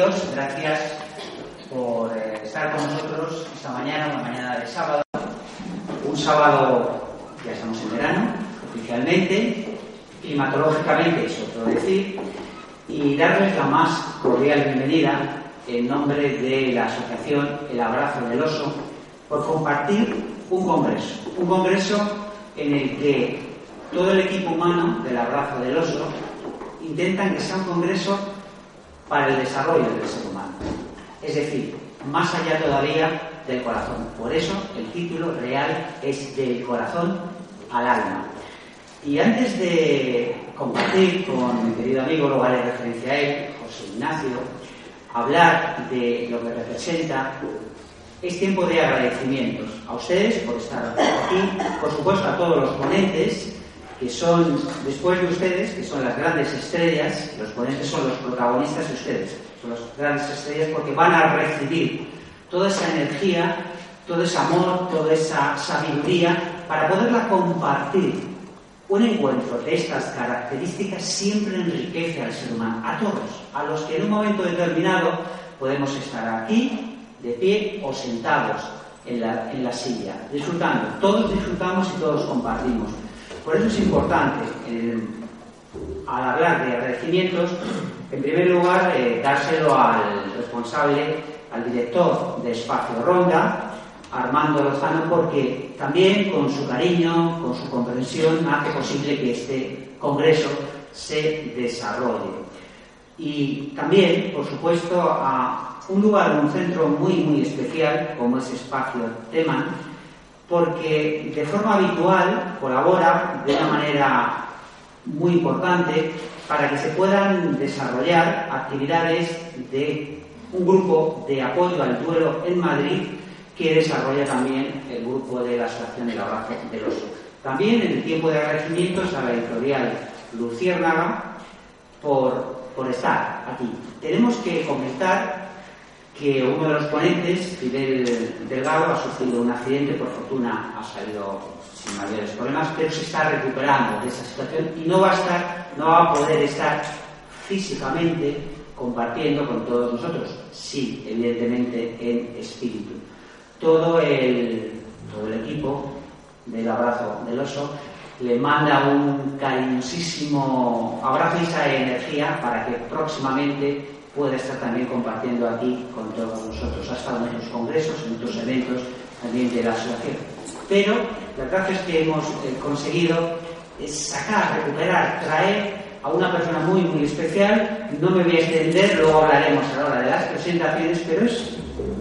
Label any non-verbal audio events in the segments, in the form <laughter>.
Bienvenidos, gracias por eh, estar con nosotros esta mañana, una mañana de sábado. Un sábado, ya estamos en verano, oficialmente, climatológicamente, es otro decir, y darles la más cordial bienvenida en nombre de la asociación El Abrazo del Oso por compartir un congreso. Un congreso en el que todo el equipo humano del Abrazo del Oso intentan que sea un congreso para el desarrollo del ser humano. Es decir, más allá todavía del corazón. Por eso el título real es del corazón al alma. Y antes de compartir con mi querido amigo, luego haré referencia a él, José Ignacio, hablar de lo que representa, es tiempo de agradecimientos a ustedes por estar aquí, por supuesto a todos los ponentes, que son, después de ustedes, que son las grandes estrellas, los ponentes son los protagonistas de ustedes, son las grandes estrellas porque van a recibir toda esa energía, todo ese amor, toda esa sabiduría para poderla compartir. Un encuentro de estas características siempre enriquece al ser humano, a todos, a los que en un momento determinado podemos estar aquí, de pie o sentados en la, en la silla, disfrutando. Todos disfrutamos y todos compartimos. Por eso es importante, eh, al hablar de agradecimientos, en primer lugar, eh, dárselo al responsable, al director de Espacio Ronda, Armando Lozano, porque también con su cariño, con su comprensión, hace posible que este congreso se desarrolle. Y también, por supuesto, a un lugar, un centro muy, muy especial, como es Espacio Teman, porque de forma habitual colabora de una manera muy importante para que se puedan desarrollar actividades de un grupo de apoyo al duelo en Madrid que desarrolla también el grupo de la Asociación del Abrazo del Oso. También en el tiempo de agradecimientos a la editorial Luciérnaga por, por estar aquí. Tenemos que comentar que uno de los ponentes, Fidel Delgado, ha sufrido un accidente, por fortuna ha salido sin mayores problemas, pero se está recuperando de esa situación y no va a estar, no va a poder estar físicamente compartiendo con todos nosotros, sí, evidentemente en espíritu. Todo el, todo el equipo del abrazo del oso le manda un cariñosísimo abrazo y esa energía para que próximamente pueda estar también compartiendo aquí con todos nosotros. Ha estado en otros congresos, en otros eventos también de la asociación. Pero las gracias que hemos eh, conseguido es sacar, recuperar, traer a una persona muy, muy especial. No me voy a extender, luego hablaremos ahora de las presentaciones, pero es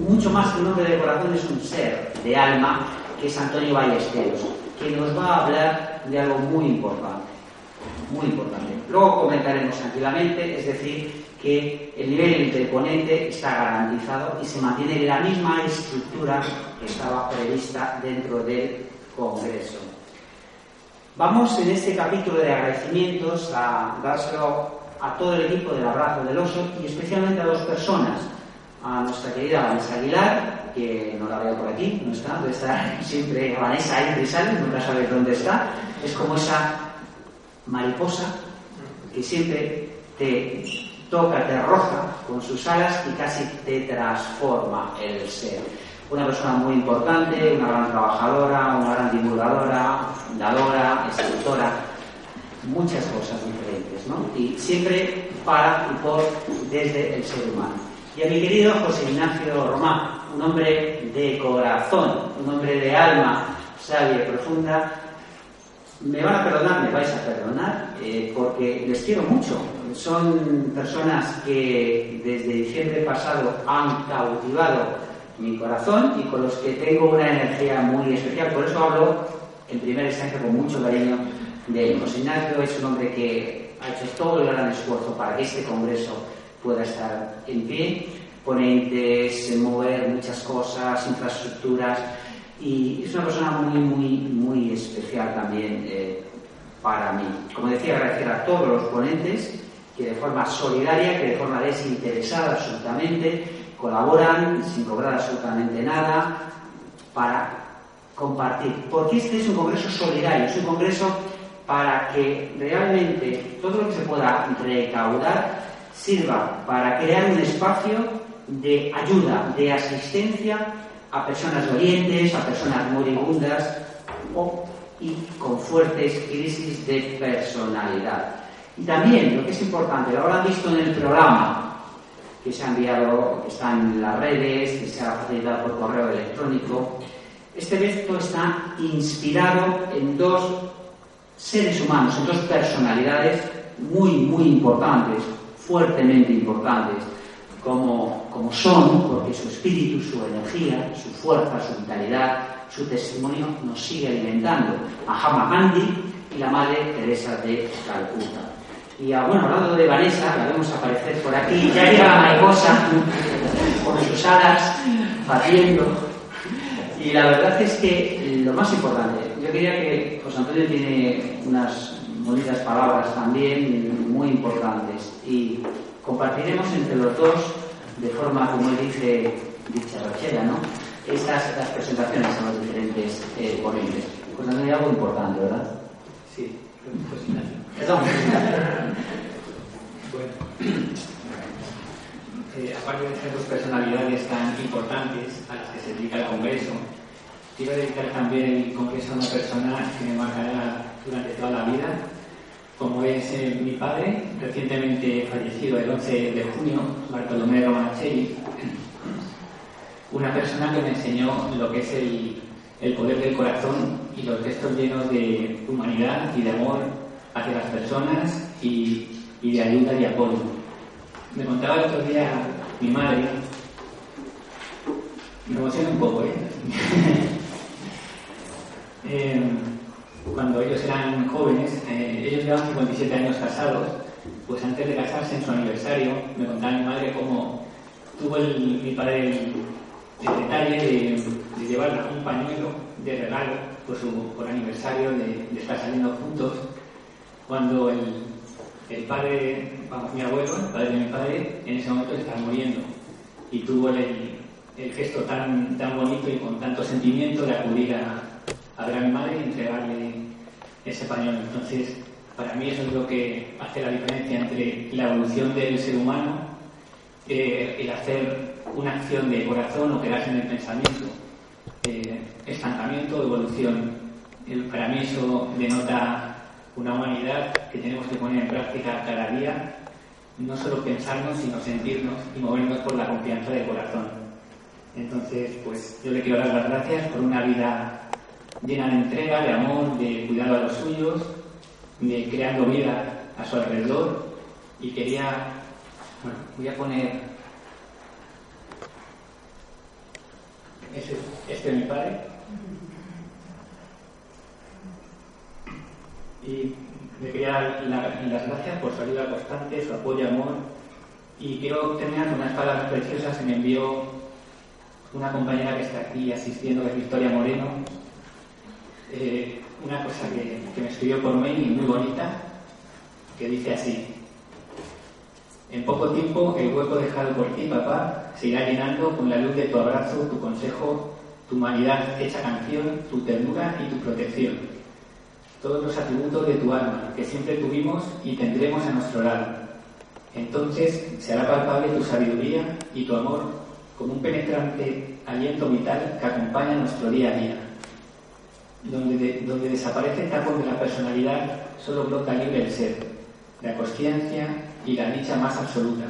mucho más que un hombre de corazón, es un ser de alma, que es Antonio Ballesteros, que nos va a hablar de algo muy importante. Muy importante. Luego comentaremos tranquilamente, es decir, que el nivel del ponente está garantizado y se mantiene la misma estructura que estaba prevista dentro del Congreso. Vamos en este capítulo de agradecimientos a dárselo a todo el equipo del Abrazo del Oso y especialmente a dos personas. A nuestra querida Vanessa Aguilar, que no la veo por aquí, no está, debe estar siempre Vanessa y sale, nunca sabes dónde está. Es como esa mariposa que siempre te toca, te roza con sus alas y casi te transforma el ser. Una persona muy importante, una gran trabajadora, una gran divulgadora, fundadora, escritora, muchas cosas diferentes, ¿no? Y siempre para y por desde el ser humano. Y a mi querido José Ignacio Román, un hombre de corazón, un hombre de alma sabia y profunda, me van a perdonar, me vais a perdonar, eh, porque les quiero mucho. Son personas que desde diciembre pasado han cautivado mi corazón y con los que tengo una energía muy especial. Por eso hablo en primera instancia con mucho cariño de él. José Ignacio es un hombre que ha hecho todo el gran esfuerzo para que este congreso pueda estar en pie, ponentes, mover muchas cosas, infraestructuras, y es una persona muy, muy, muy especial también eh, para mí. Como decía, agradecer a todos los ponentes que de forma solidaria, que de forma desinteresada absolutamente, colaboran sin cobrar absolutamente nada para compartir. Porque este es un congreso solidario, es un congreso para que realmente todo lo que se pueda recaudar sirva para crear un espacio de ayuda, de asistencia a personas dolientes, a personas moribundas o, y con fuertes crisis de personalidad. Y también, lo que es importante, lo habrán visto en el programa que se ha enviado, que está en las redes, que se ha facilitado por correo electrónico, este evento está inspirado en dos seres humanos, en dos personalidades muy, muy importantes, fuertemente importantes, como, como son, porque su espíritu, su energía, su fuerza, su vitalidad, su testimonio nos sigue alimentando. Mahama Gandhi y la Madre Teresa de Calcuta. Y bueno, hablando de Vanessa, la vemos aparecer por aquí, ya llega la mariposa con sus alas batiendo. Y la verdad es que lo más importante, yo quería que José Antonio tiene unas bonitas palabras también muy importantes y compartiremos entre los dos de forma, como él dice, dicha rachera, ¿no? Estas las presentaciones a los diferentes eh, ponentes. José Antonio, algo importante, ¿verdad? Sí, pues Perdón. bueno, eh, aparte de estas dos personalidades tan importantes a las que se dedica el Congreso, quiero dedicar también el Congreso a una persona que me marcará durante toda la vida, como es eh, mi padre, recientemente fallecido el 11 de junio, Bartolomé Romancelli, una persona que me enseñó lo que es el, el poder del corazón y los gestos llenos de humanidad y de amor hacia las personas y, de ayuda y apoyo. Me contaba el otro día mi madre, me emociona un poco, ¿eh? <laughs> eh cuando ellos eran jóvenes, eh, ellos llevan 57 años casados, pues antes de casarse en su aniversario, me contaba mi madre cómo tuvo el, mi padre el, detalle de, de, llevar un pañuelo de regalo por su por aniversario de, de estar saliendo juntos cuando el, el, padre, vamos, mi abuelo, el padre de mi padre, en ese momento estaba muriendo. Y tuvo el, el gesto tan, tan bonito y con tanto sentimiento de acudir a, a ver a mi madre y entregarle ese pañuelo. Entonces, para mí eso es lo que hace la diferencia entre la evolución del ser humano, eh, el hacer una acción de corazón o quedarse en el pensamiento, eh, estancamiento o evolución. Eh, para mí eso denota una humanidad que tenemos que poner en práctica cada día, no solo pensarnos, sino sentirnos y movernos por la confianza del corazón. Entonces, pues yo le quiero dar las gracias por una vida llena de entrega, de amor, de cuidado a los suyos, de creando vida a su alrededor. Y quería, bueno, voy a poner, este, este es mi padre. Y le quería dar las gracias por su ayuda constante, su apoyo amor. Y quiero terminar con unas palabras preciosas que me envió una compañera que está aquí asistiendo, que es Victoria Moreno, eh, una cosa que, que, me escribió por mail muy bonita, que dice así. En poco tiempo el hueco dejado por ti, papá, se irá llenando con la luz de tu abrazo, tu consejo, tu humanidad hecha canción, tu ternura y tu protección. Todos los atributos de tu alma que siempre tuvimos y tendremos a nuestro lado. Entonces se hará palpable tu sabiduría y tu amor como un penetrante aliento vital que acompaña nuestro día a día donde, donde desaparece el tapón de la personalidad, solo brota libre el ser, la conciencia y la dicha más absoluta,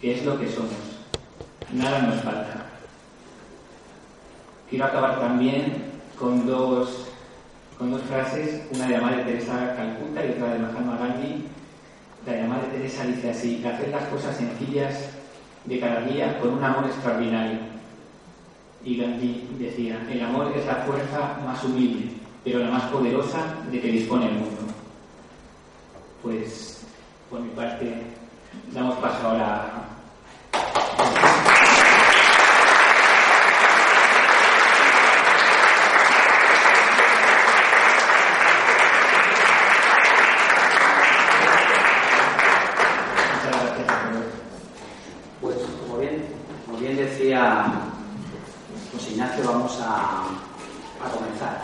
que es lo que somos. Nada nos falta. Quiero acabar también con dos, con dos frases, una de la Teresa Calcuta y otra de Mahatma Gandhi. La de Teresa dice así, hacer las cosas sencillas de cada día con un amor extraordinario y Gandhi decía, el amor es la fuerza más humilde, pero la más poderosa de que dispone el mundo. pues por mi parte damos paso ahora Pues como bien, como bien decía José Ignacio, vamos a, a comenzar.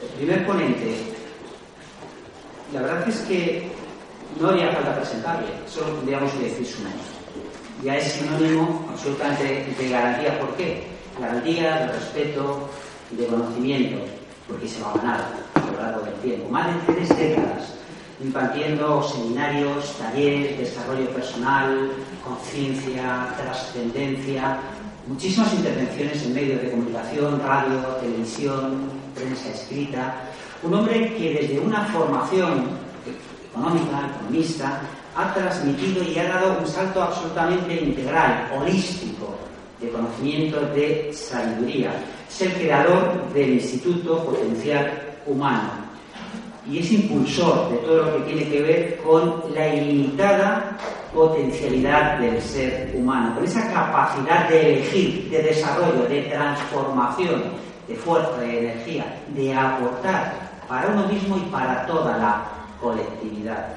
El primer ponente, la verdad es que no haría falta presentarle, solo tendríamos que decir su nombre. Ya es sinónimo absolutamente de garantía. ¿Por qué? Garantía de respeto y de conocimiento, porque se va a ganar a lo largo del tiempo. Más de tres décadas impartiendo seminarios, talleres, desarrollo personal, conciencia, trascendencia, muchísimas intervenciones en medios de comunicación, radio, televisión, prensa escrita. Un hombre que desde una formación económica, economista, ha transmitido y ha dado un salto absolutamente integral, holístico, de conocimiento, de sabiduría. Es el creador del Instituto Potencial Humano y es impulsor de todo lo que tiene que ver con la ilimitada potencialidad del ser humano, con esa capacidad de elegir, de desarrollo, de transformación, de fuerza, de energía, de aportar para uno mismo y para toda la colectividad.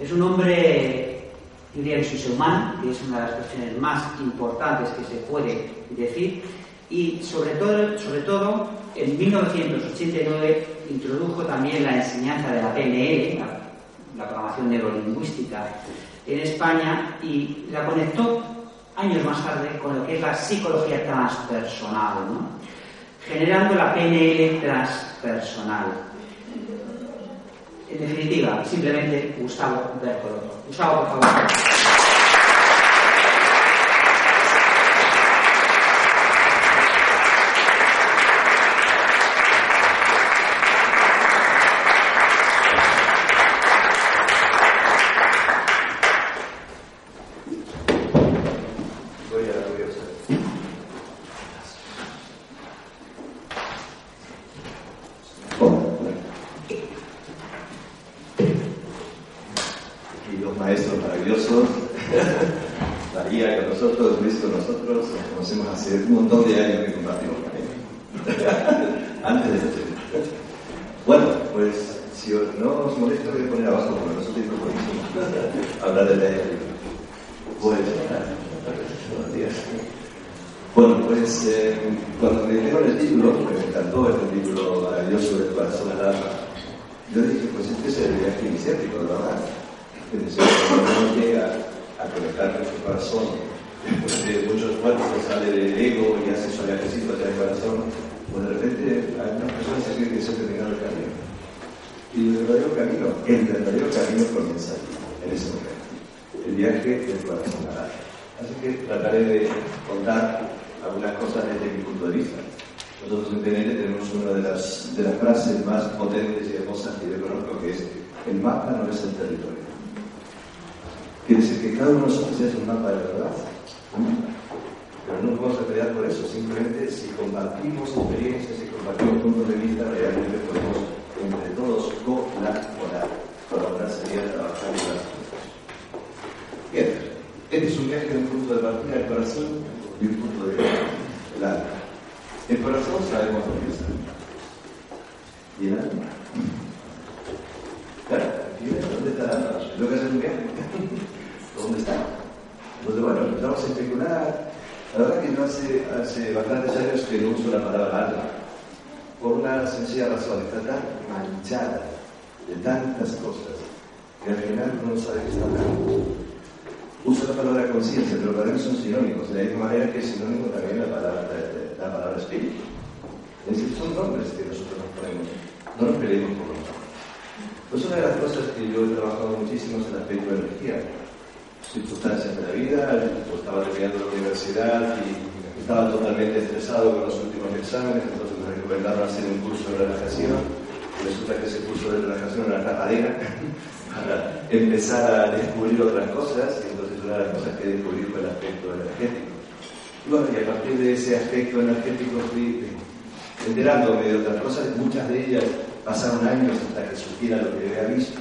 Es un hombre, que es humano, que es una de las cuestiones más importantes que se puede decir, y sobre todo, en 1989 introdujo también la enseñanza de la PNL, la, programación neurolingüística, en España y la conectó años más tarde con lo que es la psicología transpersonal, generando la PNL transpersonal. En definitiva, simplemente Gustavo Bertolotto. Gustavo, por favor. Voy a, voy a usar. Y los maestros maravillosos, María con nosotros, Luis con nosotros, nos conocemos hace un montón de años que compartimos también. Antes de esto. Bueno, pues si os- no os molesta, voy a poner abajo porque no soy buenísimo. Hablar de la Pues, buenos días. Bueno, pues eh, cuando me dijeron el título, porque me encantó el título maravilloso del corazón al alma, yo dije, pues este es el viaje iniciático, de verdad. Es decir, cuando uno llega a conectar con su corazón, después de mucho esfuerzo sale del ego y hace su viajecito hacia el corazón, pues de repente algunas personas se creen que se ha terminado el camino. Y el verdadero camino, el verdadero camino comienza aquí, en ese momento. El viaje del corazón al alma. Así que trataré de contar algunas cosas desde mi punto de vista. Nosotros en PNL tenemos una de las, de las frases más hermosas que yo conozco, que es el mapa no es el territorio. Quiere decir que cada uno de nosotros es un mapa de verdad. Pero no vamos a pelear por eso, simplemente si compartimos experiencias, si compartimos puntos de vista, realmente podemos entre todos colaborar. Colaborar sería trabajar en las cosas. Bien, este es un viaje de un punto de partida del corazón y un punto de alma. El corazón sabemos dónde está. ¿Y el alma? Claro, aquí ves, ¿dónde Tengo que. ¿Dónde está? Entonces, bueno, empezamos a especular. La verdad que yo hace, hace bastantes años que no uso la palabra alma. Por una sencilla razón, está tan manchada de tantas cosas que al final no sabe qué está hablando. Uso la palabra conciencia, pero para mí son sinónimos, de la misma manera que es sinónimo también la palabra, la palabra espíritu. Es decir, son nombres que nosotros nos ponemos, no nos peleemos por los. Pues una de las cosas que yo he trabajado muchísimo es el aspecto de energía. Circunstancias de la vida, yo estaba terminando la universidad y estaba totalmente estresado con los últimos exámenes, entonces me recomendaron hacer un curso de relajación. Resulta que ese curso de relajación era tapadera <laughs> para empezar a descubrir otras cosas, y entonces una de las cosas que descubrí fue el aspecto energético. Y bueno, y a partir de ese aspecto energético fui enterándome de otras cosas, muchas de ellas pasaron años hasta que supiera lo que había visto,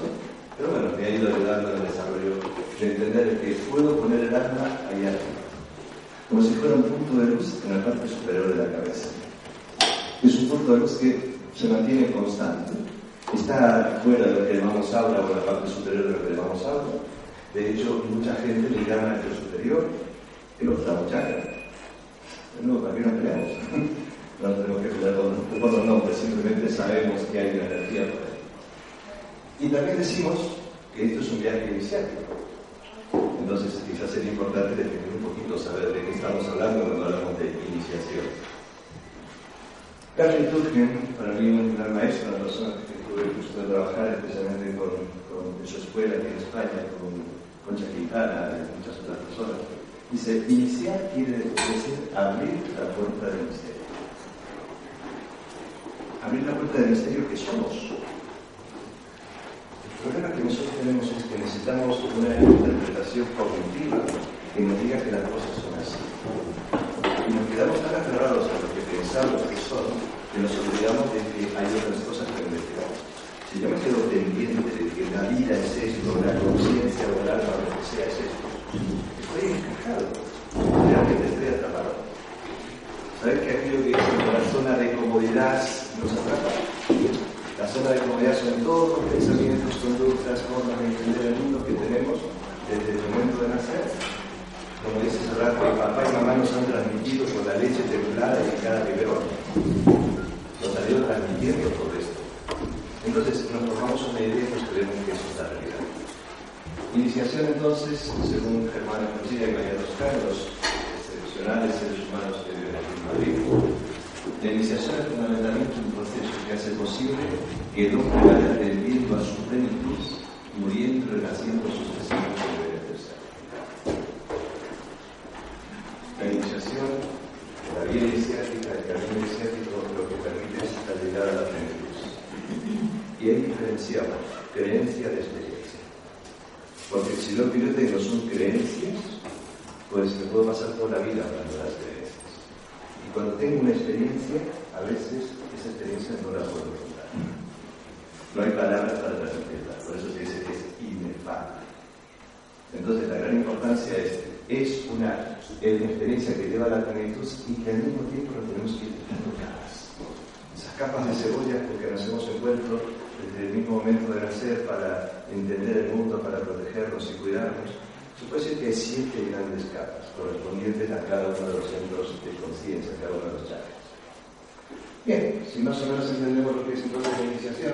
Pero bueno, me ha ido ayudando en el desarrollo de entender que puedo poner el alma ahí arriba, como si fuera un punto de luz en la parte superior de la cabeza. Es un punto de luz que se mantiene constante. Está fuera de lo que llamamos aura o la parte superior de lo que llamamos aura. De hecho, mucha gente le llama el superior el octavo chakra. No, también nos peleamos. <laughs> No tenemos que pelear con, los nombres, simplemente sabemos que hay una energía por ahí. Y también decimos que esto es un viaje iniciático. Entonces, quizás sería importante definir un poquito, saber de qué estamos hablando cuando hablamos de iniciación. Carly Turgen, para mí un gran maestro, una persona que tuve el gusto de trabajar especialmente con, con su escuela aquí en España, con Concha Quintana y muchas otras personas, dice, iniciar quiere decir abrir la puerta del misterio abrir la puerta del misterio que somos. El problema que nosotros tenemos es que necesitamos una interpretación cognitiva que nos diga que las cosas son así. Y nos quedamos tan aferrados a lo que pensamos que son que nos olvidamos de que hay otras cosas que investigar. Si yo me quedo pendiente de que la vida es esto, la conciencia o el alma, lo que sea, es esto, estoy encajado. Realmente estoy atrapado. ¿Sabes que aquello que es la zona de comodidad nos atrapa? La zona de comodidad son todos los pensamientos, conductas, formas de entender el mundo que tenemos desde el momento de nacer. Como dice ese rato, papá y mamá nos han transmitido con la leche templada y cada biberón. Nos han ido transmitiendo todo esto. Entonces nos formamos una idea y nos creemos que eso es la realidad. Iniciación entonces, según Germán Escuchilla y María Toscano, los excepcionales seres humanos que la iniciación es fundamentalmente un proceso que hace posible que el hombre vaya a su plenitud, muriendo y renaciendo sucesivamente de tercero. La iniciación, la vida iniciática, el camino iniciático, lo que permite es la llegada a la plenitud. Y ahí diferenciamos creencia de experiencia. Porque si lo que yo tengo son creencias, pues me puedo pasar toda la vida hablando de las creencias cuando tengo una experiencia, a veces esa experiencia no la puedo contar. No hay palabras para transmitirla, por eso se dice que es inefable. Entonces la gran importancia es, es una, experiencia que lleva a la plenitud y que al mismo tiempo nos tenemos que ir quitando capas. Esas capas de cebolla porque nos hemos envuelto desde el mismo momento de nacer para entender el mundo, para protegernos y cuidarnos se puede decir que siete grandes capas correspondientes a cada uno de los centros de conciencia, cada uno de los chakras. Bien, si más o menos entendemos lo que es entonces la iniciación,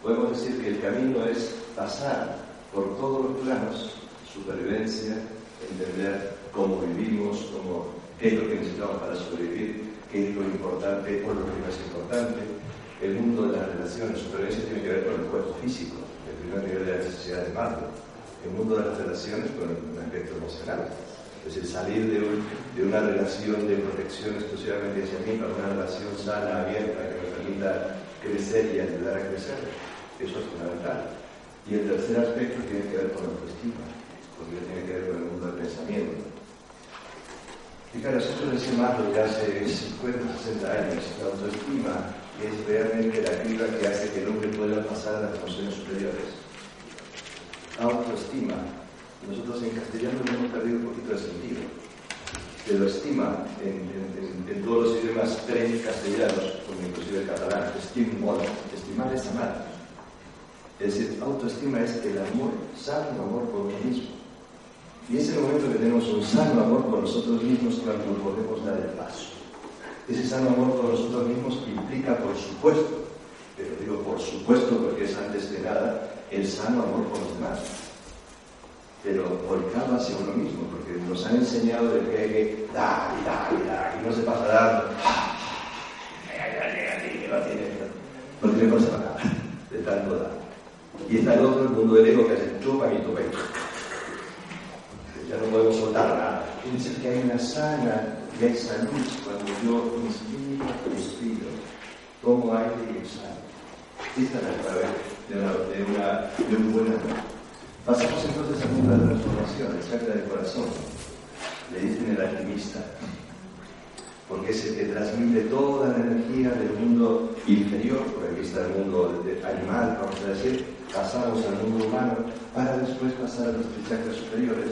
podemos decir que el camino es pasar por todos los planos, supervivencia, entender cómo vivimos, cómo, qué es lo que necesitamos para sobrevivir, qué es lo importante o lo que no es importante, el mundo de las relaciones, supervivencia tiene que ver con el cuerpo físico, el primer nivel de la necesidad de Maslow el mundo de las relaciones con un aspecto emocional. Es decir, salir de, una relación de protección exclusivamente hacia mí para una relación sana, abierta, que me permita crecer y ayudar a crecer. Eso es fundamental. Y el tercer aspecto tiene que ver con la autoestima, porque tiene que ver con el mundo del pensamiento. Y claro, nosotros decimos lo que hace 50, 60 años, la autoestima es realmente la criba que hace que el hombre pueda pasar a las emociones superiores autoestima. Nosotros en castellano hemos perdido un poquito de sentido. Pero estima en, todos los idiomas pre-castellanos, inclusive el catalán, estimar, estimar es amar. Es decir, autoestima es el amor, sano amor por uno mismo. Y es el momento que tenemos un sano amor por nosotros mismos cuando podemos dar el paso. Ese sano amor por nosotros mismos implica, por supuesto, pero digo por supuesto porque es antes de nada, el sano amor por los demás. Pero volcado hacia uno mismo, porque nos han enseñado de que hay que dar y dar y dar, y no se pasa dando. No tiene cosa para nada, de tanto dar. Y está el otro, mundo del ego, que hace chupa y topa Ya no podemos soltar nada. Quiere que hay una sana y hay salud cuando yo inspiro y expiro, como aire y exhalo. Esta es la clave de, una, de, una, de un buen. Pasamos entonces a una transformación, el chakra del corazón. Le dicen el alquimista. porque el que transmite toda la energía del mundo inferior, por aquí está el mundo animal, vamos a decir, pasamos al mundo humano, para después pasar a los chakras superiores,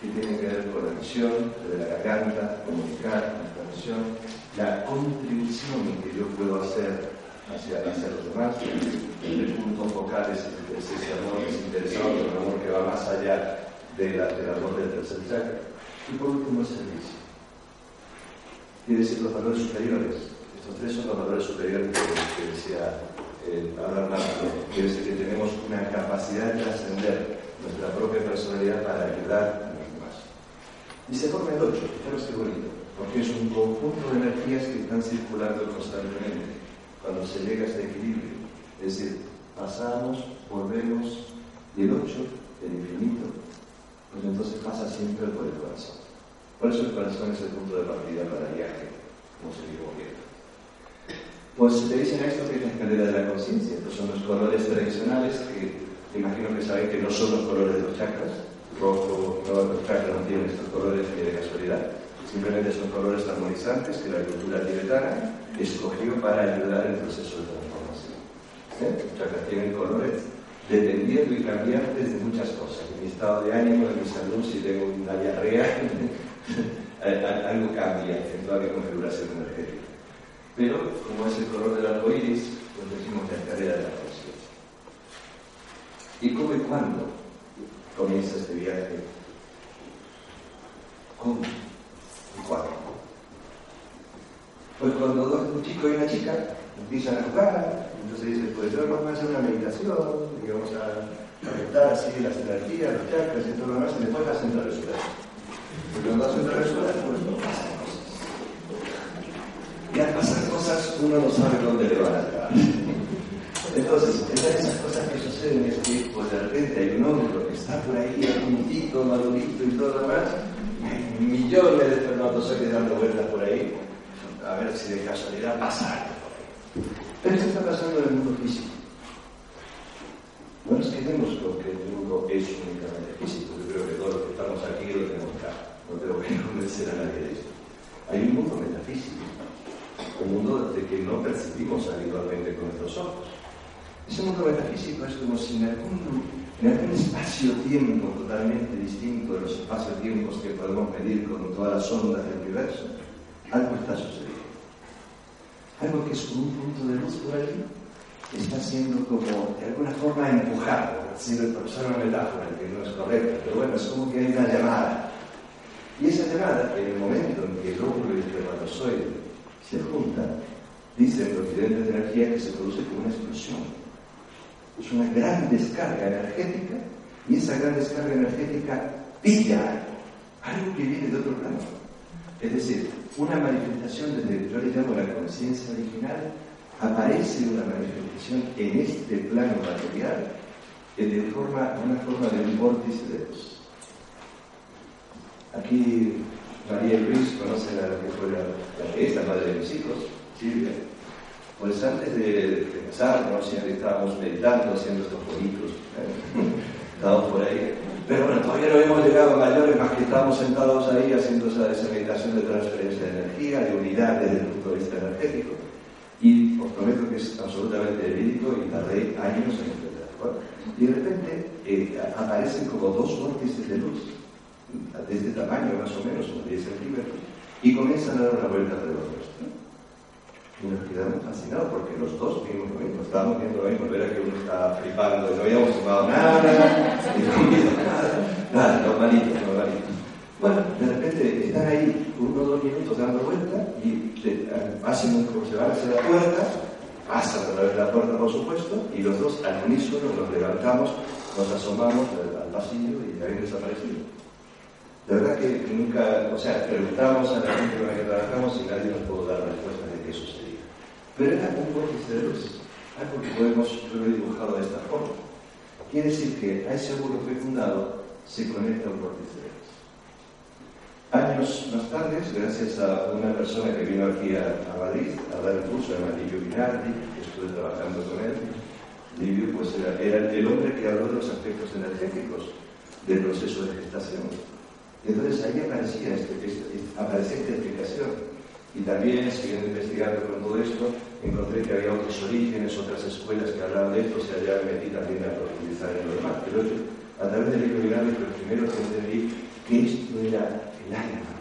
que tienen que ver con la visión, de la garganta, comunicar, la transmisión, la contribución que yo puedo hacer hacia, hacia los demás. El punto focal es, ese amor desinteresado, un amor que va más allá de la, del amor del tercer chakra. Y por último, el servicio quiere decir los valores superiores. Estos tres son los valores superiores que, decía eh, hablar Quiere decir que tenemos una capacidad de trascender nuestra propia personalidad para ayudar a los demás. Y se forma el ocho, fijaros qué bonito, porque es un conjunto de energías que están circulando constantemente cuando se llega a este equilibrio. Es decir, pasamos, volvemos, y el ocho, el infinito, pues entonces pasa siempre por el corazón. Por eso el corazón es el punto de partida para el viaje, como se dijo bien. Pues te dicen esto que es la escalera de la conciencia. Estos son los colores tradicionales que imagino que saben que no son los colores de los chakras. Rojo, no, los chakras no tienen estos colores ni de casualidad. Simplemente son colores armonizantes que la cultura tibetana escogió para ayudar el proceso de transformación. ¿Eh? Chakras tienen colores dependiendo y cambiantes de muchas cosas. De mi estado de ánimo, de mi salud, si tengo una diarrea, <laughs> algo cambia en toda mi configuración energética. Pero, como es el color del arco iris, pues decimos la carrera de la conciencia. ¿Y cómo y cuándo comienza este viaje? ¿Cómo y cuándo? Pues cuando un chico y una chica empiezan a jugar, entonces dicen, pues vamos a hacer una meditación y vamos a conectar así las energías, los chakras y todo lo demás, y después hacen la resurrección. Porque cuando hacen resuelve, pues no pasan cosas. Y al pasar cosas, uno no sabe dónde le van a llegar. Entonces, de esas cosas que suceden es que, pues de repente hay un hombre que está por ahí, puntito, madurito y todo lo demás, y millones de espermatozoides dando vueltas por ahí, a ver si de casualidad pasa algo por ahí. Pero esto está pasando en el mundo físico. No nos quedemos con que el mundo es únicamente físico. Yo creo que todos los que estamos aquí lo tenemos claro no tengo que <laughs> convencer a nadie de esto. Hay un mundo metafísico, un mundo de que no percibimos habitualmente con nuestros ojos. Ese mundo metafísico es como si en algún, en algún espacio-tiempo totalmente distinto de los espacio-tiempos que podemos medir con todas las ondas del universo, algo está sucediendo. Algo que es un punto de luz por ahí, está siendo como de alguna forma empujado, si usar una metáfora que no es correcta, pero bueno, es como que hay una llamada y esa llamada, en el momento en que el óvulo y el espermatozoide se juntan, dicen los videntes de energía que se produce como una explosión. Es una gran descarga energética y esa gran descarga energética pilla algo que viene de otro plano. Es decir, una manifestación desde, yo le llamo la conciencia original, aparece una manifestación en este plano material de forma, una forma de un vórtice de luz. Aquí María Luis conocen a la que fue la, que es la madre de mis hijos, Silvia. Pues antes de, casarnos, ya estábamos meditando, haciendo estos jueguitos, ¿eh? <laughs> por ahí. Pero bueno, todavía no hemos llegado a mayores, más que estamos sentados ahí haciendo esa, esa meditación de transferencia de energía, de unidad desde el punto de vista energético. Y os prometo que es absolutamente verídico y tardé años en entender. Y de repente eh, aparecen como dos vórtices de luz de este tamaño más o menos, unos 10 centímetros, y comienzan a dar una vuelta alrededor nuestro. Y nos quedamos fascinados porque los dos vimos lo mismo, estábamos viendo lo mismo, era que uno estaba flipando, no habíamos fumado nada, y no <laughs> nada, nada, normalito, normalito. Bueno, de repente están ahí uno o dos minutos dando vuelta y hacen como se van hacia la puerta, pasan a través de la puerta por supuesto, y los dos al unísono nos levantamos, nos asomamos al pasillo y habían desaparecido. De verdad que nunca, o sea, preguntamos a la gente con la que trabajamos y nadie nos pudo dar respuesta de qué sucedía. Pero era un vórtice de luz, que podemos, yo lo he dibujado de esta forma. Quiere decir que a ese óvulo fecundado se conecta un vórtice de luz. Años más tarde, gracias a una persona que vino aquí a, Madrid a dar el curso, de Livio Binardi, que estuve trabajando con él, Livio pues era, era el hombre que habló de los aspectos energéticos del proceso de gestación. Entonces ahí aparecía este, este, esta explicación. Y también, siguiendo investigando con todo esto, encontré que había otros orígenes, otras escuelas que hablaban de esto, o sea, ya me metí también a profundizar en lo demás. Pero a través del libro dinámico, primero que entendí que esto era el alma,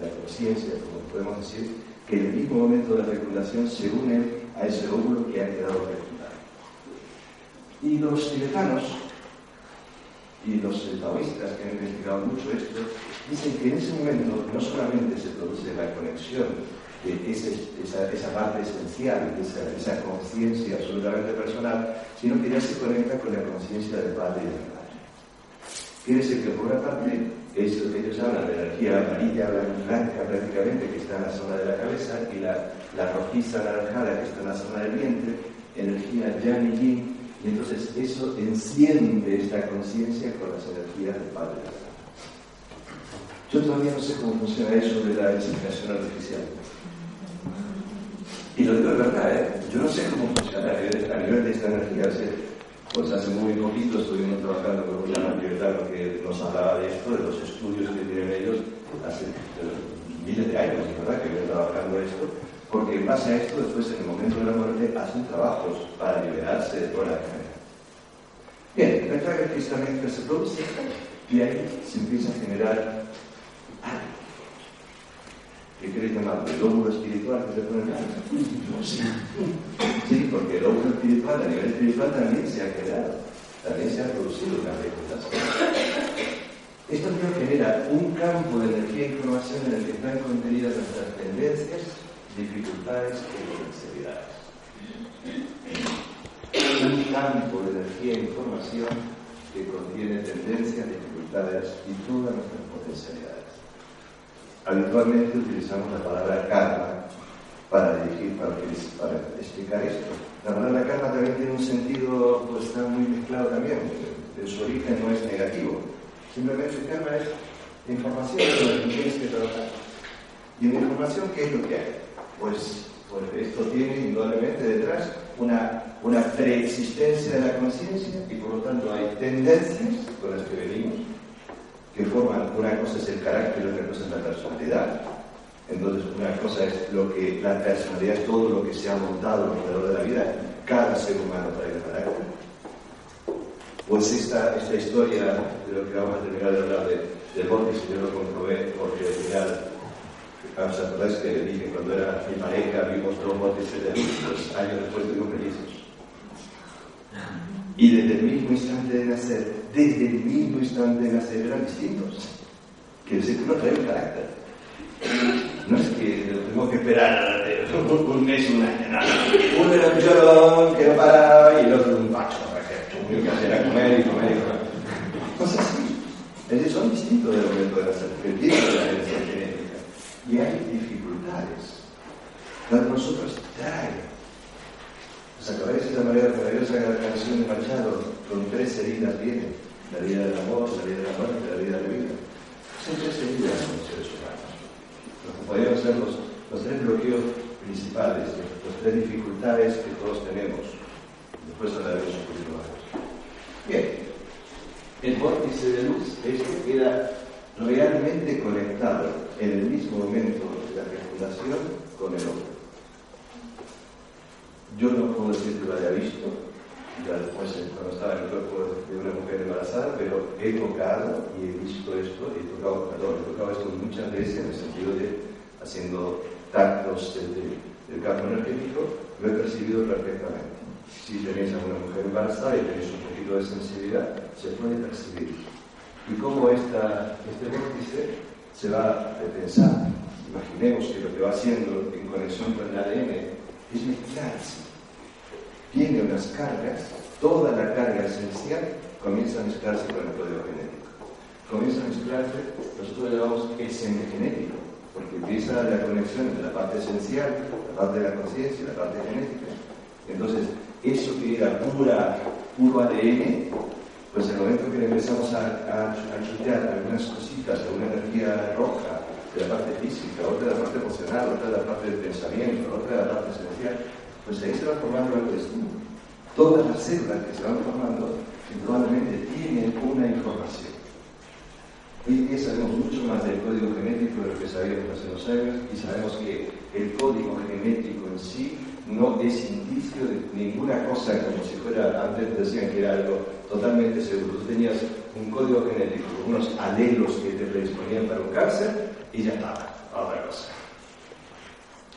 la conciencia, como podemos decir, que en el mismo momento de la fecundación se une a ese óvulo que ha quedado fecundado. Y los tibetanos y los taoístas que han investigado mucho esto, dicen que en ese momento no solamente se produce la conexión de esa, esa, parte esencial, de esa, esa conciencia absolutamente personal, sino que ya se conecta con la conciencia del padre y del madre. Quiere decir que por una parte, ellos, ellos hablan de energía amarilla, blanca prácticamente, que está en la zona de la cabeza, y la, la rojiza anaranjada, que está en la zona del vientre, energía yang y yin, y entonces eso enciende esta conciencia con las energías del Padre. Yo todavía no sé cómo funciona eso de la inseminación artificial. Y lo digo de verdad, ¿eh? yo no sé cómo funciona a nivel, de esta energía. Pues hace muy poquito estuvimos trabajando con una tibetano que nos hablaba de esto, de los estudios que tienen ellos hace miles de años, ¿verdad? Que vienen trabajando esto porque en base a esto, después en el momento de la muerte, hacen trabajos para liberarse de toda la enfermedad. Bien, la carga que se produce y ahí se empieza a generar. ¿Qué queréis llamarlo? ¿El óvulo espiritual que se pone en sí. porque el óvulo espiritual, a nivel espiritual, también se ha creado, también se ha producido una reputación. Esto genera un campo de energía e información en el que están contenidas nuestras tendencias dificultades y potencialidades. Un campo de energía e información que contiene tendencias, dificultades y todas nuestras potencialidades. Habitualmente utilizamos la palabra karma para dirigir, para, explicar esto. La palabra karma también tiene un sentido, pues está muy mezclado también. En su origen no es negativo. Simplemente karma es información sobre la que tienes que trabajar. Y en información, ¿qué es lo que hay? pues, pues esto tiene indudablemente detrás una, una preexistencia de la conciencia y por lo tanto hay tendencias con las que venimos que forman, una cosa es el carácter y otra cosa es la personalidad. Entonces, una cosa es lo que la personalidad es todo lo que se ha montado alrededor de la vida, cada ser humano trae el carácter. Pues esta, esta historia de lo que vamos a terminar de hablar de, de si yo lo comprobé porque al final ¿Os acordáis que dije cuando era mi pareja vimos dos de pues años después tuvimos felices? Y desde el mismo instante de nacer, desde el mismo instante de nacer eran distintos. Quiere decir que uno trae un carácter. No es que tengo que esperar <laughs> un mes, un año, nada. Uno era un llorón que no paraba y el otro un macho, que que hacer era comer y comer y comer. Así. Ellos son distintos del momento de nacer, porque tienen la herencia genética y hay dificultades. Pero nosotros trae. ¿Os acordáis de la manera maravillosa canción de Machado? Con tres heridas viene. La herida del amor, la herida de la muerte, la herida de la vida. Son tres heridas los seres humanos. Lo que podrían ser los, tres bloqueos principales, las tres dificultades que todos tenemos. Después hablaremos un poquito más. Bien, el vórtice de luz, este queda realmente conectado en el mismo momento de la fecundación con el hombre. Yo no puedo decir que lo haya visto, ya después cuando estaba en el cuerpo de una mujer embarazada, pero he tocado y he visto esto, he tocado, perdón, he tocado esto muchas veces en el sentido de haciendo tactos del, campo energético, lo he percibido perfectamente. Si tenéis a una mujer embarazada y tenéis un poquito de sensibilidad, se puede percibir y cómo esta, este vórtice se va a pensar. Imaginemos que lo que va haciendo en conexión con el ADN es mezclarse. Tiene unas cargas, toda la carga esencial comienza a mezclarse con el código genético. Comienza a mezclarse, nosotros le llamamos genético, porque empieza la conexión entre la parte esencial, la parte de la conciencia y la parte genética. Entonces, eso que era pura, puro ADN, pues en el momento que le empezamos a, a, algunas cositas, alguna energía roja de la parte física, otra de la parte emocional, otra de la parte del pensamiento, otra de la parte esencial, pues ahí se va formando el destino. Todas las células que se van formando, probablemente tienen una información. Hoy en día sabemos mucho más del código genético de lo que sabíamos hace dos años y sabemos que el código genético en sí no es indicio de ninguna cosa como si fuera, antes decían que era algo totalmente seguro. Tú tenías un código genético unos alelos que te predisponían para un cáncer y ya estaba, otra cosa.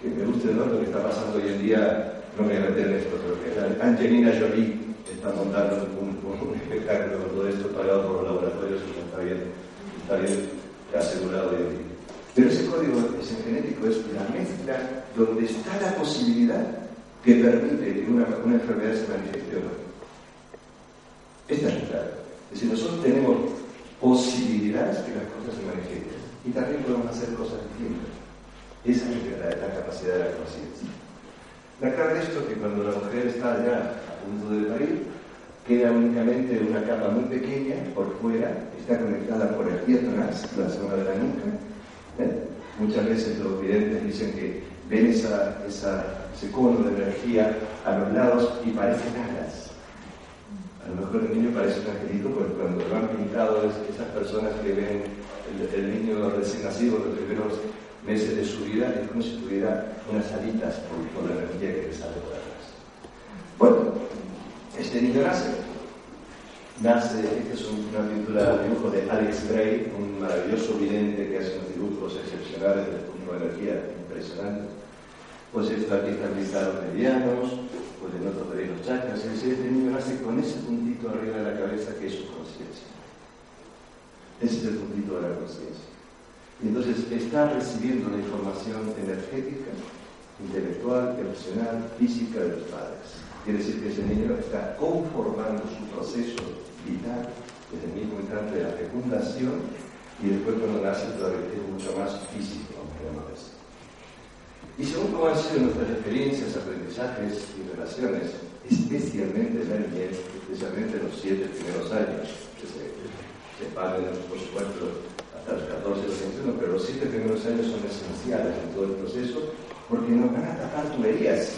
Que me gusta ¿no? lo que está pasando hoy en día, no me voy a meter esto, pero que Angelina Jolie está montando un, un, espectáculo con todo esto pagado por los laboratorios y está bien, está bien asegurado hoy en día. Pero ese código genético es la mezcla donde está la posibilidad que permite que una, una enfermedad se manifieste o no. Esta es la clave. Es decir, nosotros tenemos posibilidades que las cosas se manifiesten y también podemos hacer cosas distintas. Esa es la, la capacidad de la conciencia. La clave de esto es que cuando la mujer está ya a punto de parir, queda únicamente una capa muy pequeña por fuera, está conectada por el diátonas, la zona de la nuca. ¿eh? Muchas veces los videntes dicen que ven esa, esa, ese cono de energía a los lados y parecen alas. A lo mejor el niño parece un angelito porque cuando lo han pintado es, esas personas que ven el, niño recién nacido, los primeros meses de su vida, es como si tuviera unas alitas por, la energía que le sale por atrás. Bueno, este niño nace. Nace, esta es una pintura de dibujo de Alex Gray, un maravilloso vidente que hace unos dibujos excepcionales desde el punto de energía impresionante. Pues esto aquí están listados medianos, pues en otros veréis los chakras. Este niño nace con ese puntito arriba de la cabeza que es su conciencia. Ese es el puntito de la conciencia. Y entonces está recibiendo la información energética, intelectual, emocional, física de los padres. Quiere decir que ese niño está conformando su proceso vital desde el mismo instante de la fecundación y después cuando nace todavía es mucho más físico, es. Y según cómo han sido nuestras experiencias, aprendizajes y relaciones, especialmente en niñez, especialmente en los siete primeros años, se expanden, por supuesto, hasta los 14 los 21, pero los siete primeros años son esenciales en todo el proceso porque nos van a tapar tuberías.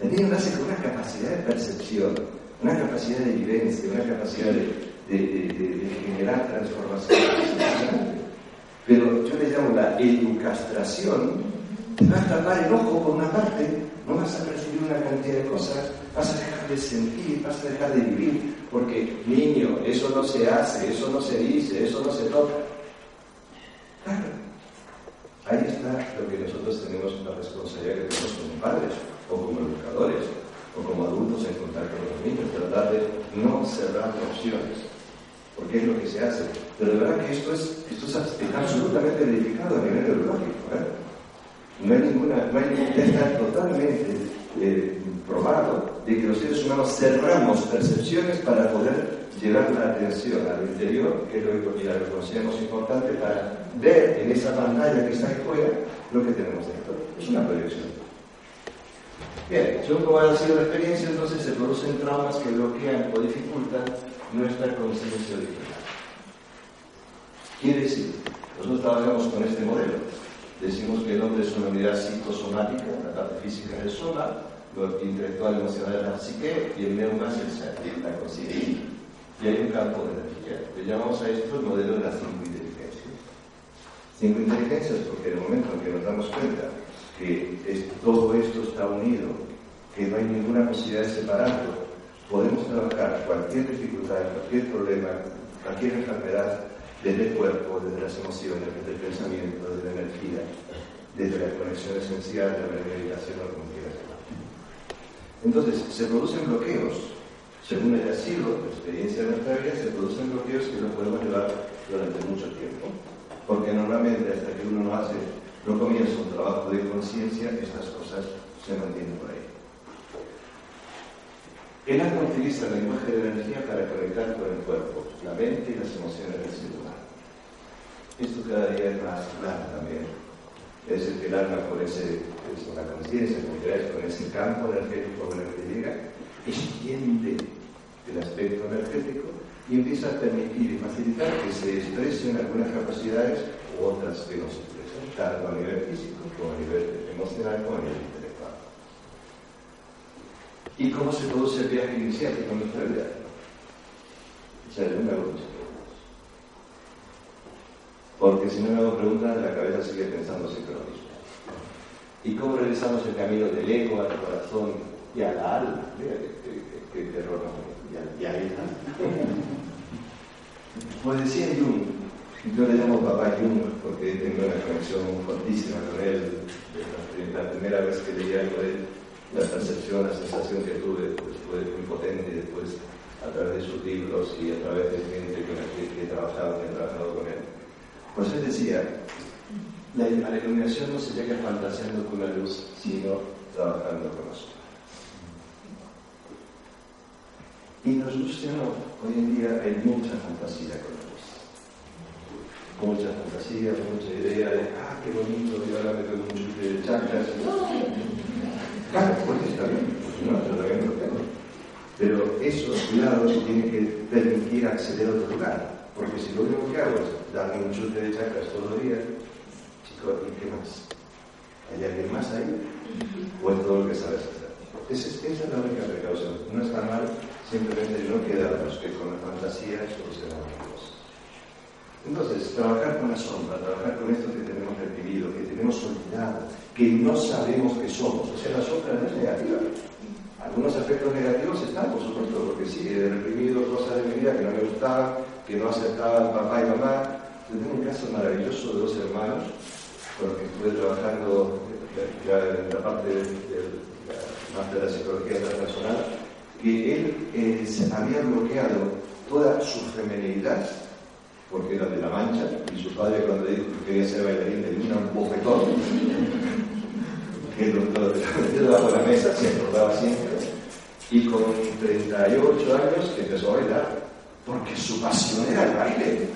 El niño nace con una capacidad de percepción, una capacidad de vivencia, una capacidad de, de, de, de generar transformación. Pero yo le llamo la educastración, te va a tapar el ojo por una parte, no vas a percibir una cantidad de cosas, vas a dejar de sentir, vas a dejar de vivir, porque niño, eso no se hace, eso no se dice, eso no se toca. Claro, ahí está lo que nosotros tenemos la responsabilidad que tenemos como padres, o como educadores, o como adultos en contacto con los niños, tratar de no cerrar opciones, porque es lo que se hace. Pero de verdad que esto es, esto es absolutamente verificado a nivel neurológico. ¿eh? No hay ninguna, no hay, está totalmente eh, probado de que los seres humanos cerramos percepciones para poder llevar la atención al interior, que es lo que lo consideramos importante para ver en esa pantalla que está ahí fuera lo que tenemos dentro. Es una proyección. Bien, según como ha sido la experiencia, entonces se producen traumas que bloquean o dificultan nuestra conciencia original. Quiere decir, nosotros trabajamos con este modelo. Decimos que el hombre es una unidad psicosomática, la parte física es el soma, lo intelectual emocional es la psique y el neuma es el ser, la conciencia. Y hay un campo de energía. Le llamamos a esto el modelo de las cinco inteligencias. Cinco inteligencias porque en el momento en que nos damos cuenta que es, todo esto está unido, que no hay ninguna posibilidad de separarlo, podemos trabajar cualquier dificultad, cualquier problema, cualquier enfermedad desde el cuerpo, desde las emociones, desde el pensamiento, desde la energía, desde la conexión esencial, de la meditación o como Entonces, se producen bloqueos. Según haya sido la experiencia de nuestra vida, se producen bloqueos que no podemos llevar durante mucho tiempo. Porque normalmente hasta que uno no hace, no comienza un trabajo de conciencia, estas cosas se mantienen por ahí. El alma utiliza el lenguaje de energía para conectar con el cuerpo, la mente y las emociones del ser. Esto cada día es más claro también. Es decir, que el alma con ese, con la conciencia, con ese campo energético con el que llega, extiende el aspecto energético y empieza a permitir y facilitar que se expresen algunas capacidades u otras que no se expresan, tanto a nivel físico como a nivel emocional como a nivel intelectual. ¿Y cómo se produce el viaje iniciático en nuestra vida? Sea, una preguntas. Porque si no me hago preguntas, la cabeza sigue pensando siempre lo mismo. ¿Y cómo realizamos el camino del ego al corazón y a la alma? Qué, terror, y, ahí está. Pues decía Jung, yo le llamo papá Jung porque tengo una conexión fortísima con él. La primera vez que leí algo de él, la percepción, la sensación que tuve pues, fue muy potente después a través de sus libros y a través de gente con la que, he trabajado, que he trabajado con él. Pues él decía, la, iluminación no se llega fantaseando con la luz, sino trabajando con la sombra. Y nos gusta no, hoy en día hay mucha fantasía con la luz. Mucha fantasía, mucha idea de, ah, qué bonito, y ahora me tengo un chute de chakras. Claro, pues está bien, no, yo también lo tengo. Pero eso, cuidado, se tiene que permitir acceder a otro lugar. Porque si lo único que hago es darme un chute de chakras todo el día, chico, ¿y qué más? ¿Hay alguien más ahí? ¿O es todo lo que sabes hacer? esa es la única precaución. No está mal, simplemente no quedarnos que con la fantasía solucionamos cosas. Entonces, trabajar con la sombra, trabajar con esto que tenemos reprimido, que tenemos olvidado, que no sabemos que somos. O sea, la sombra no es negativa. Algunos aspectos negativos están, por supuesto, porque sí, he reprimido cosas de mi vida que no me gustaban, que no aceptaban papá y mamá. Tengo un caso maravilloso de dos hermanos con los que estuve trabajando ya en la parte de, más de la psicología transpersonal, que él eh, se había bloqueado toda su femenilidad, porque era de la mancha, y su padre cuando dijo que quería ser bailarín le dio un bofetón <laughs> que lo, metió debajo de la mesa, se acordaba siempre, y con 38 años empezó a bailar, porque su pasión era el baile.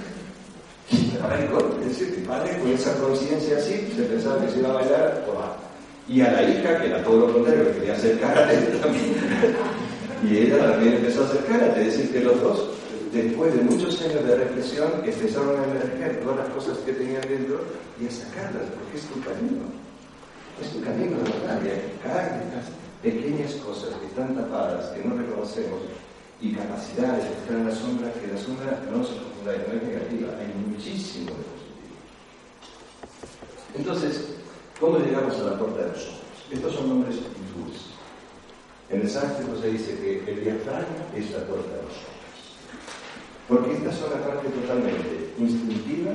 Es decir, mi padre con esa conciencia así, se pensaba que se iba a bailar, y a la hija, que era todo lo contrario, que quería hacer karate <laughs> también. y ella también empezó a hacer karate, es decir, que los dos, después de muchos años de reflexión, empezaron a emerger todas las cosas que tenían dentro y a sacarlas, porque es tu camino. Es un camino de verdad, cada pequeñas cosas que están tapadas, que no reconocemos, y capacidades que están en la sombra, que la sombra no se confunda, no es negativa, hay muchísimo de positivo. Entonces, ¿cómo llegamos a la puerta de los ojos? Estos son nombres hindúes. En el sánscrito se dice que el diafragma es la puerta de los ojos. Porque esta es una parte totalmente instintiva,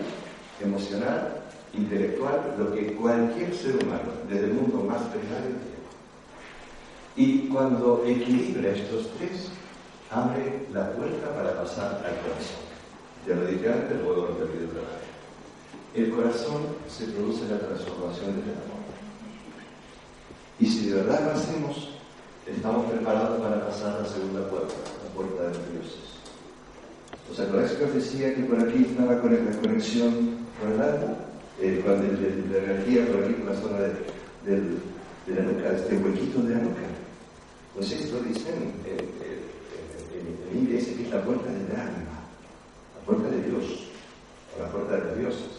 emocional, intelectual, lo que cualquier ser humano, desde el mundo más tiene. Y cuando equilibra estos tres, abre la puerta para pasar al corazón. Ya lo dije antes, luego lo repito otra vez. El corazón se produce la transformación del amor. Y si de verdad lo hacemos, estamos preparados para pasar la segunda puerta, la puerta de los dioses. O sea, con que decía que por aquí estaba la conexión con alma, eh, con la energía por aquí, por la zona de, la nuca, este huequito de la nuca. Pues esto dicen, en dice que es la puerta del alma, la puerta de Dios, o la puerta de los dioses.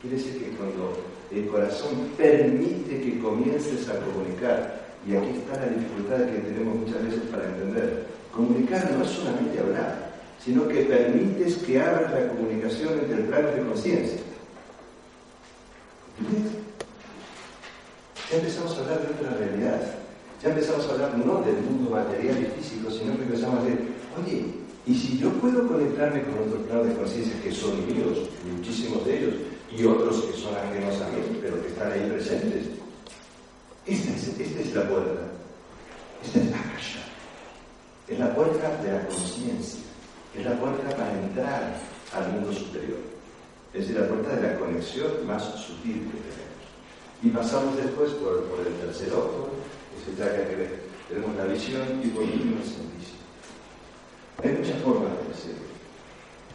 Quiere decir que cuando el corazón permite que comiences a comunicar, y aquí está la dificultad que tenemos muchas veces para entender, comunicar no es solamente hablar, sino que permites que abras la comunicación entre el plano de conciencia. Ya empezamos a hablar de otra realidad. Ya empezamos a hablar no del mundo material y físico, sino que empezamos a decir, oye, y si yo puedo conectarme con otros planos de conciencia que son míos, muchísimos de ellos, y otros que son ajenos a mí, pero que están ahí presentes, esta es, la puerta. Esta es la casa. Es la puerta de la conciencia. Es la puerta para entrar al mundo superior. Es la puerta de la conexión más sutil que tenemos. Y pasamos después por, el tercer ojo, que se trata que tenemos la visión y por último el. Hay muchas formas de decirlo,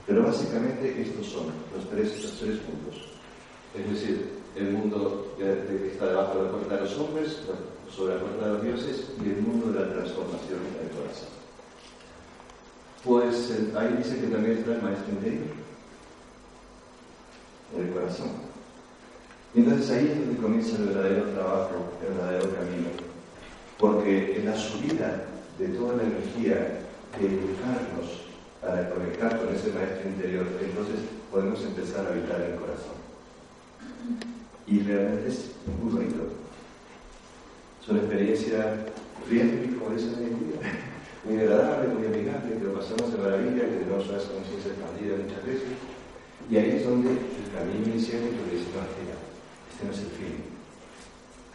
pero básicamente estos son los tres, los tres puntos. Es decir, el mundo que está debajo de la puerta de los hombres, sobre la puerta de los dioses, y el mundo de la transformación del corazón. Pues eh, ahí dice que también está el maestro interior, el corazón. Y entonces ahí es donde comienza el verdadero trabajo, el verdadero camino. Porque en la subida de toda la energía de educarnos para conectar con ese maestro interior, entonces podemos empezar a habitar el corazón. Y realmente es muy bonito. Es una experiencia bien, como dice muy agradable, muy amigable, que lo pasamos de maravilla, que tenemos una conciencia expandida muchas veces. Y ahí es donde el camino dice, no, mira, este no es el fin.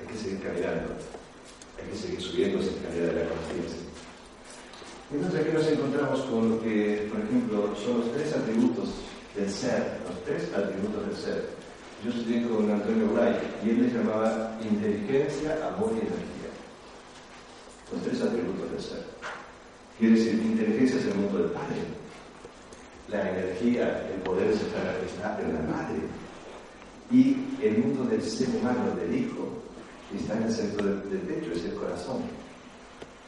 Hay que seguir caminando. Hay que seguir subiendo esa escalera de la conciencia. Entonces aquí nos encontramos con lo que, por ejemplo, son los tres atributos del ser, los tres atributos del ser. Yo estudié con Antonio Bray y él les llamaba inteligencia, amor y energía. Los tres atributos del ser. Quiere decir, inteligencia es el mundo del Padre. La energía, el poder está en la Madre. Y el mundo del ser humano, del Hijo, está en el centro del, del pecho, es el corazón.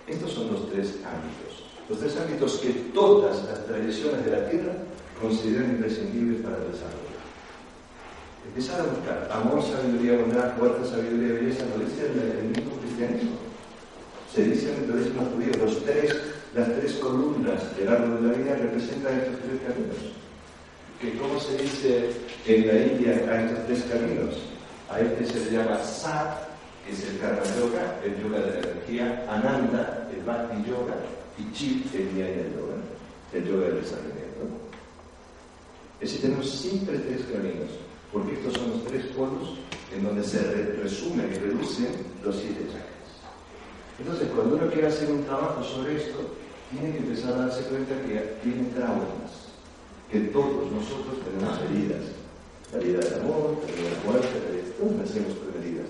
Estos son los tres ámbitos los tres ámbitos que todas las tradiciones de la tierra consideran imprescindibles para el desarrollo. Empezar a buscar amor, sabiduría, bondad, fuerza, sabiduría, belleza, lo dice el, mismo cristianismo. Se dice en el cristianismo judío, los tres, las tres columnas del árbol de la vida representan estos tres caminos. Que cómo se dice en la India a estos tres caminos. A este se le llama Sat, que es el Karma Yoga, el yoga de la energía, Ananda, el Bhakti Yoga, y chip el del yoga, el yoga del desarrollo. Es decir, tenemos siempre tres caminos, porque estos son los tres polos en donde se resumen y reducen los siete chakras. Entonces, cuando uno quiere hacer un trabajo sobre esto, tiene que empezar a darse cuenta que tiene traumas, que todos nosotros tenemos heridas. La herida amor, la de la muerte, la heridas.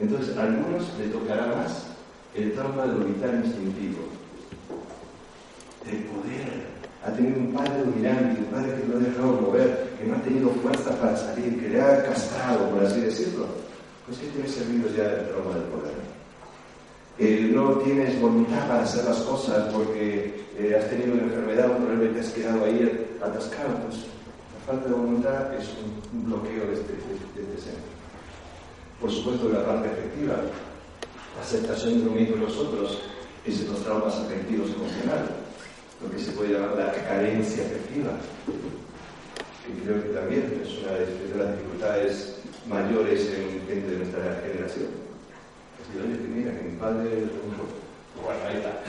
Entonces, a algunos le tocará más el trauma de lo vital instintivo, del poder. Ha tenido un padre dominante, un padre que no ha dejado mover, que no ha tenido fuerza para salir, que le ha castrado, por así decirlo. Pues que tienes servido ya el trauma del poder. Eh, no tienes voluntad para hacer las cosas porque eh, has tenido una enfermedad, un problema has quedado ahí atascado. Pues la falta de voluntad es un, bloqueo de este, de este centro. Por supuesto, la parte afectiva, la aceptación de uno mismo y los otros, es los traumas afectivos emocionales lo que se puede llamar la carencia afectiva, que creo que también es una de las dificultades mayores en, entre nuestra generación. Así, oye, que mira, que mi padre es un bueno, ahí está.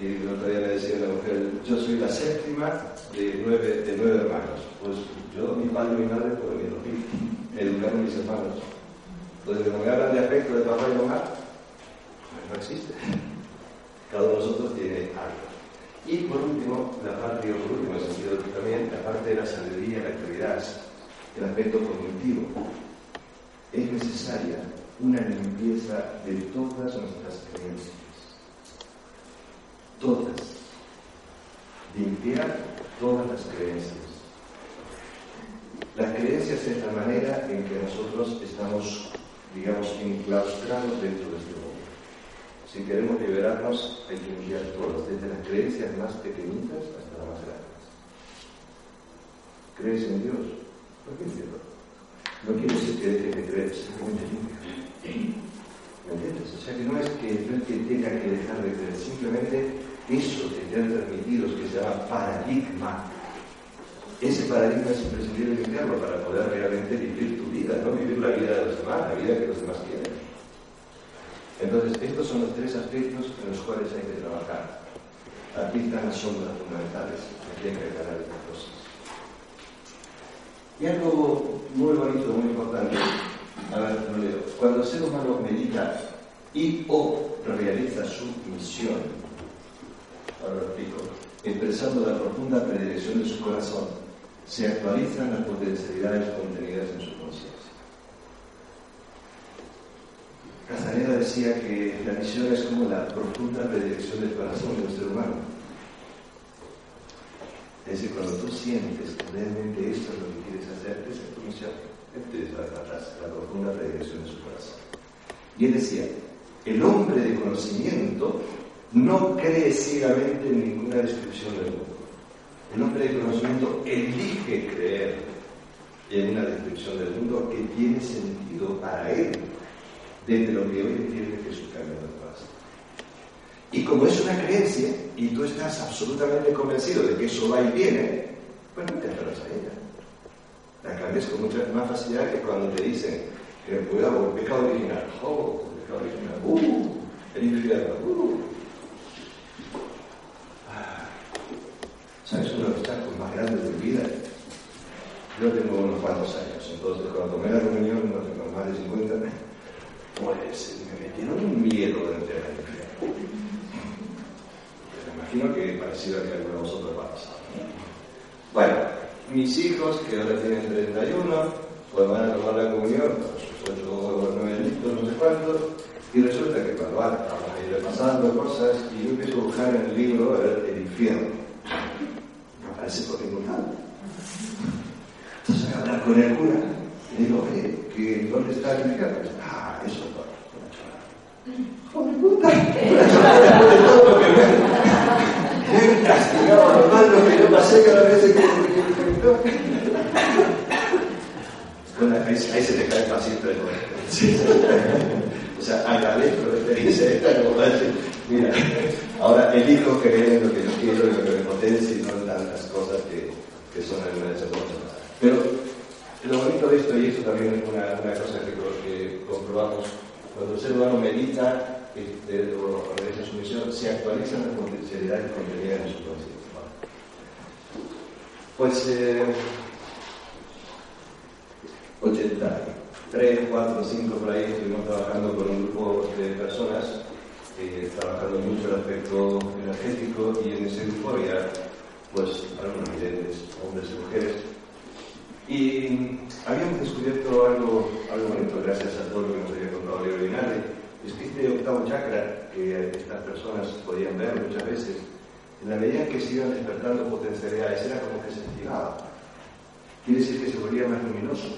Y el otro día le decía a la mujer, yo soy la séptima de nueve, de nueve hermanos. Pues yo, mi padre y mi madre fueron mis hijos, educaron a mis hermanos. Entonces, cuando me hablan de afecto de papá y mamá, pues no existe. Cada uno de nosotros tiene algo. Y por último, la parte, sentido también, la parte de la sabiduría, la actividad, el aspecto cognitivo. Es necesaria una limpieza de todas nuestras creencias. Todas. Limpiar todas las creencias. Las creencias es la manera en que nosotros estamos, digamos, enclaustrados dentro de este si queremos liberarnos, hay que limpiar todos, desde las creencias más pequeñitas hasta las más grandes. ¿Crees en Dios? ¿Por qué? No quiere decir que dejes de creer, simplemente limpio. ¿Me entiendes? O sea que no es que, no es que tenga que dejar de creer, simplemente eso que te han transmitido, que se llama paradigma, ese paradigma es imprescindible limpiarlo para poder realmente vivir tu vida, no vivir la vida de los demás, la vida que los demás quieren. Entonces, estos son los tres aspectos en los cuales hay que trabajar. Aquí están las sombras fundamentales, aquí hay que ganar estas cosas. Y algo muy bonito, muy importante, a ver, lo leo. Cuando el ser humano medita y o realiza su misión, lo explico, expresando la profunda predilección de su corazón, se actualizan las potencialidades contenidas en su conciencia. Casaneda decía que la misión es como la profunda predilección del corazón de un ser humano. Es decir, cuando tú sientes que realmente esto es lo que quieres hacer, esa es tu misión. Es la, la profunda predilección de su corazón. Y él decía, el hombre de conocimiento no cree ciegamente en ninguna descripción del mundo. El hombre de conocimiento elige creer en una descripción del mundo que tiene sentido para él desde lo que hoy entiende que es su camino de paz. Y como es una creencia y tú estás absolutamente convencido de que eso va y viene, pues no te a ella. La cambias con mucha más facilidad que cuando te dicen, que cuidado, pecado original, oh, pecado original, uh, el infierno, uh. Ah, ¿Sabes uno de los obstáculos más de mi vida? Yo tengo unos cuantos años, entonces cuando tomé la comunión, no tengo más de 50, pues me metieron un miedo de entrar al infierno. Me imagino que parecido a que alguno de vosotros va a pasar. Bueno, mis hijos, que ahora tienen 31, pues van a tomar la comunión, sus 8 o 9 añitos, no sé cuántos, y resulta que cuando van, a ir pasando cosas, y yo empiezo a buscar en el libro el infierno. Ningún lado. Entonces a hablar con el cura, y digo, oye, ¿que, ¿dónde está el dice, ah, eso es una chorrada. ¡Hijo de puta! Una chorrada de todo lo que me he castigado a los malos que yo pasé cada vez que bueno, ahí, ahí se te cae el sí. O sea, agradezco la experiencia esta como mira, ahora elijo creer en lo que yo quiero, en lo que me potencia y no en tantas cosas que, que son ese mundo. Pero lo bonito de esto, y esto también es una, una cosa que, comprobamos, cuando el ser humano medita este, o realiza su misión, se actualizan las potencialidades contenidas en su conciencia. Pues eh, 83, 4, 5 por ahí estuvimos trabajando con un grupo de personas eh, trabajando mucho el aspecto energético y en ese grupo había pues algunos videntes, hombres y mujeres. Y habíamos descubierto algo, algo bonito gracias a todo lo que nos había contado Leo Linares, es que este octavo chakra que estas personas podían ver muchas veces, en la medida que se iban despertando potencialidades, era como que se activaba. Quiere decir que se volvía más luminoso.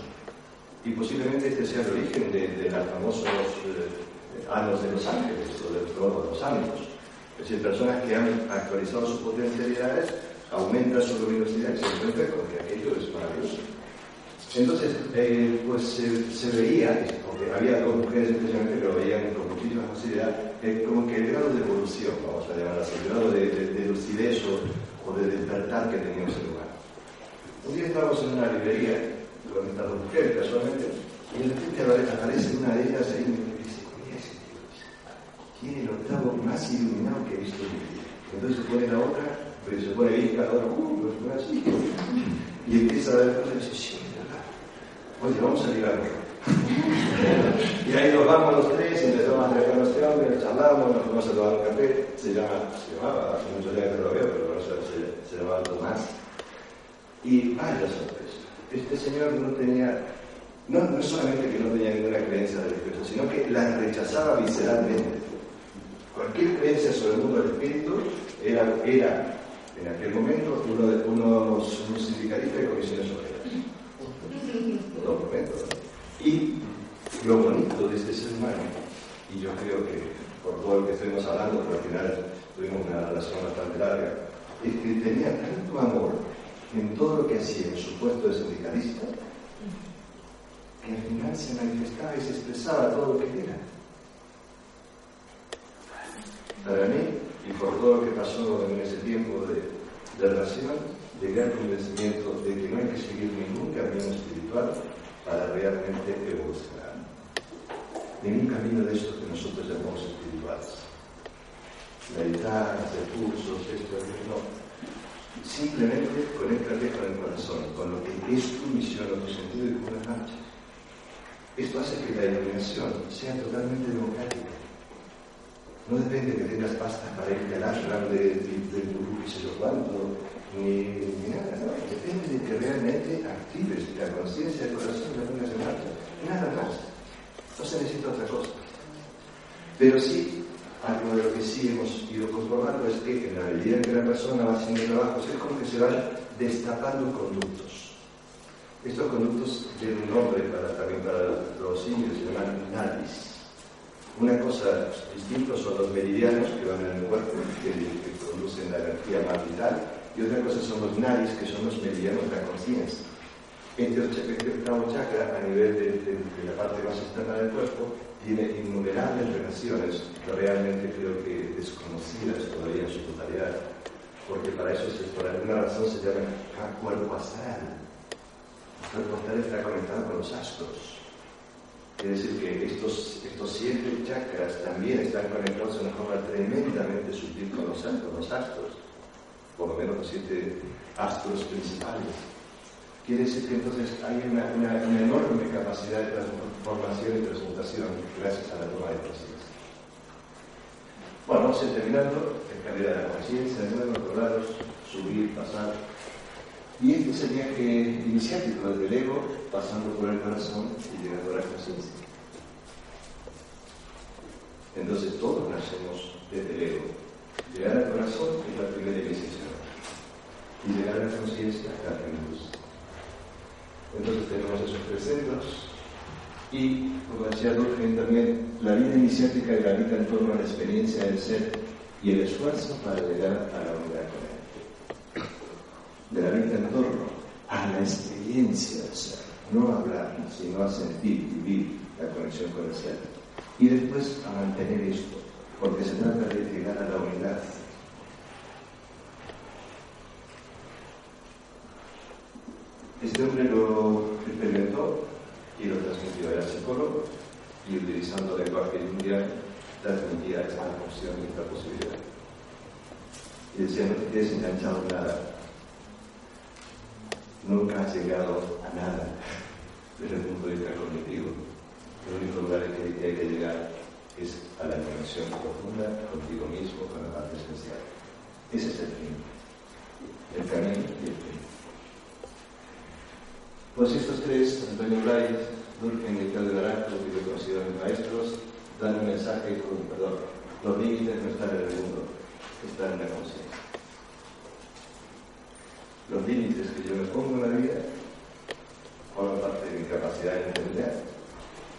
Y posiblemente este sea el origen de, de los famosos eh, anos de los ángeles o de los ángeles. Es decir, personas que han actualizado sus potencialidades, aumentan su luminosidad y se encuentran con que aquello es maravilloso. Entonces, eh, pues se, se, veía, porque había dos mujeres especialmente que lo veían con muchísima facilidad, eh, como que el grado de evolución, vamos a llamar así, el grado de, de, de lucidez o, o, de despertar que tenía ser humano. Un día estábamos en una librería con estas dos mujeres casualmente, y de repente aparece una de ellas ahí y me dice, oye, ese tío tiene el octavo más iluminado que he visto en mi vida. Entonces se pone la otra, pero se pone visca, la otra, uh, pues pone así, y empieza a ver cosas y dice, sí, oye, vamos a ligar <laughs> y ahí nos vamos los tres, empezamos a traer a este hombre, charlamos, nos fuimos a tomar un café, se, llama, se llamaba, hace muchos días que no lo veo, pero bueno, se, se llamaba Tomás. Y vaya sorpresa, este señor no tenía, no, no solamente que no tenía ninguna creencia religiosa, sino que la rechazaba visceralmente. Cualquier creencia sobre el mundo del espíritu era, era en aquel momento uno de, unos, sindicalistas de comisiones obreras todo momento. Y lo bonito de este ser humano, y yo creo que por todo lo que estuvimos hablando, porque al final tuvimos una relación bastante larga, es que tenía tanto amor en todo lo que hacía en su puesto de sindicalista, que al final se manifestaba y se expresaba todo lo que era. Para mí, y por todo lo que pasó en ese tiempo de, de relación, llegué al convencimiento de que no hay que seguir ningún camino espiritual para realmente evolucionar. Ningún camino de estos que nosotros llamamos espirituales. Meditar, hacer cursos, esto, no. Simplemente conéctate con el corazón, con lo que es tu misión o tu sentido y con las marchas. Esto hace que la iluminación sea totalmente democrática. No depende de que tengas pasta para irte al ashram de, de, de gurú y sé yo cuánto, ni, ni nada, no. Depende de que realmente actives la conciencia del corazón y la pongas en marcha. Nada más. No se necesita otra cosa. Pero sí, algo de lo que sí hemos ido comprobando es que en la medida en que la persona va haciendo trabajos, es como que se van destapando conductos. Estos conductos tienen un nombre para, también para los indios, se llaman nadis. Una cosa distinta son los meridianos que van en el cuerpo, que, que conducen la energía más vital, y otra cosa son los nadis, que son los meridianos de la conciencia. Este octavo chakra, a nivel de, la parte más externa del cuerpo, tiene innumerables relaciones, realmente creo que desconocidas todavía en su totalidad, porque para eso, se, por alguna razón, se llama cuerpo astral. El cuerpo astral está conectado con los astros. Quiere decir que estos, estos siete chakras también están conectados de una forma tremendamente sutil con los, con los astros, por lo menos los siete astros principales. Quiere decir que entonces hay una, enorme capacidad de transformación y transmutación gracias a la toma de conciencia. Bueno, vamos a ir terminando, escalera de la conciencia, de nuevo, otro lado, subir, pasar. Y es el viaje iniciático desde el ego, pasando por el corazón y llegando a la conciencia. Entonces todos nacemos desde el ego. Llegar al corazón es la primera iniciación. Y llegar a la conciencia es la primera entonces tenemos esos tres centros y, como decía Durkheim también, la vida iniciática gravita en torno a la experiencia del ser y el esfuerzo para llegar a la unidad con él. De la vida en torno a la experiencia del ser, no a hablar, sino a sentir, vivir la conexión con el ser. Y después a mantener esto, porque se trata de llegar a la unidad Este hombre lo experimentó y lo transmitió, era psicólogo y utilizando lenguaje mundial transmitía esta opción y esta posibilidad. Y decía, no te enganchado en nada. Nunca has llegado a nada desde el punto de vista cognitivo. El único lugar en que hay que llegar es a la conexión profunda contigo mismo, con la parte esencial. Ese es el fin. El camino y el fin. Pues estos tres, Antonio Bryce, Durkheim y Claudio Naranjo, que yo considero mis maestros, dan un mensaje con, perdón, los límites no están en el mundo, están en la conciencia. Los límites que yo me pongo en la vida forman parte de mi capacidad de entender.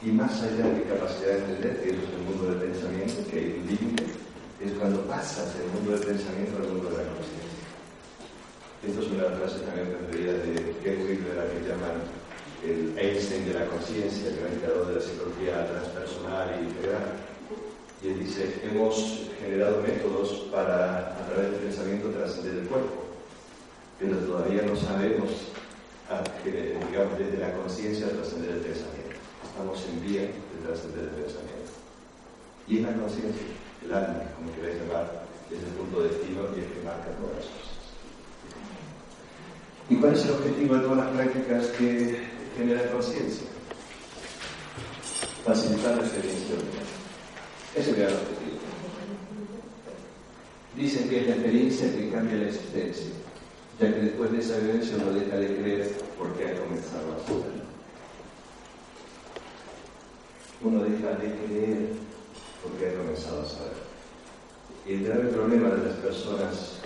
Y más allá de mi capacidad de entender, que eso es el mundo del pensamiento, que hay un límite, es cuando pasas del mundo del pensamiento al mundo de la conciencia. Esto es una frase también preferida de Ken Wilber, la que llaman el Einstein de la conciencia, el gran creador de la psicología transpersonal y integral. Y él dice, hemos generado métodos para, a través del pensamiento, trascender el cuerpo, pero todavía no sabemos, digamos, desde la conciencia trascender el pensamiento. Estamos en vía de trascender el pensamiento. Y en la conciencia, el alma, como queréis llamar, es el punto de destino y el que marca todas las cosas. ¿Y cuál es el objetivo de todas las prácticas que generan conciencia? Facilitar la experiencia Ese es el objetivo. Dicen que es la experiencia que cambia la existencia, ya que después de esa vivencia uno deja de creer porque ha comenzado a saber. Uno deja de creer porque ha comenzado a saber. Y el grave problema de las personas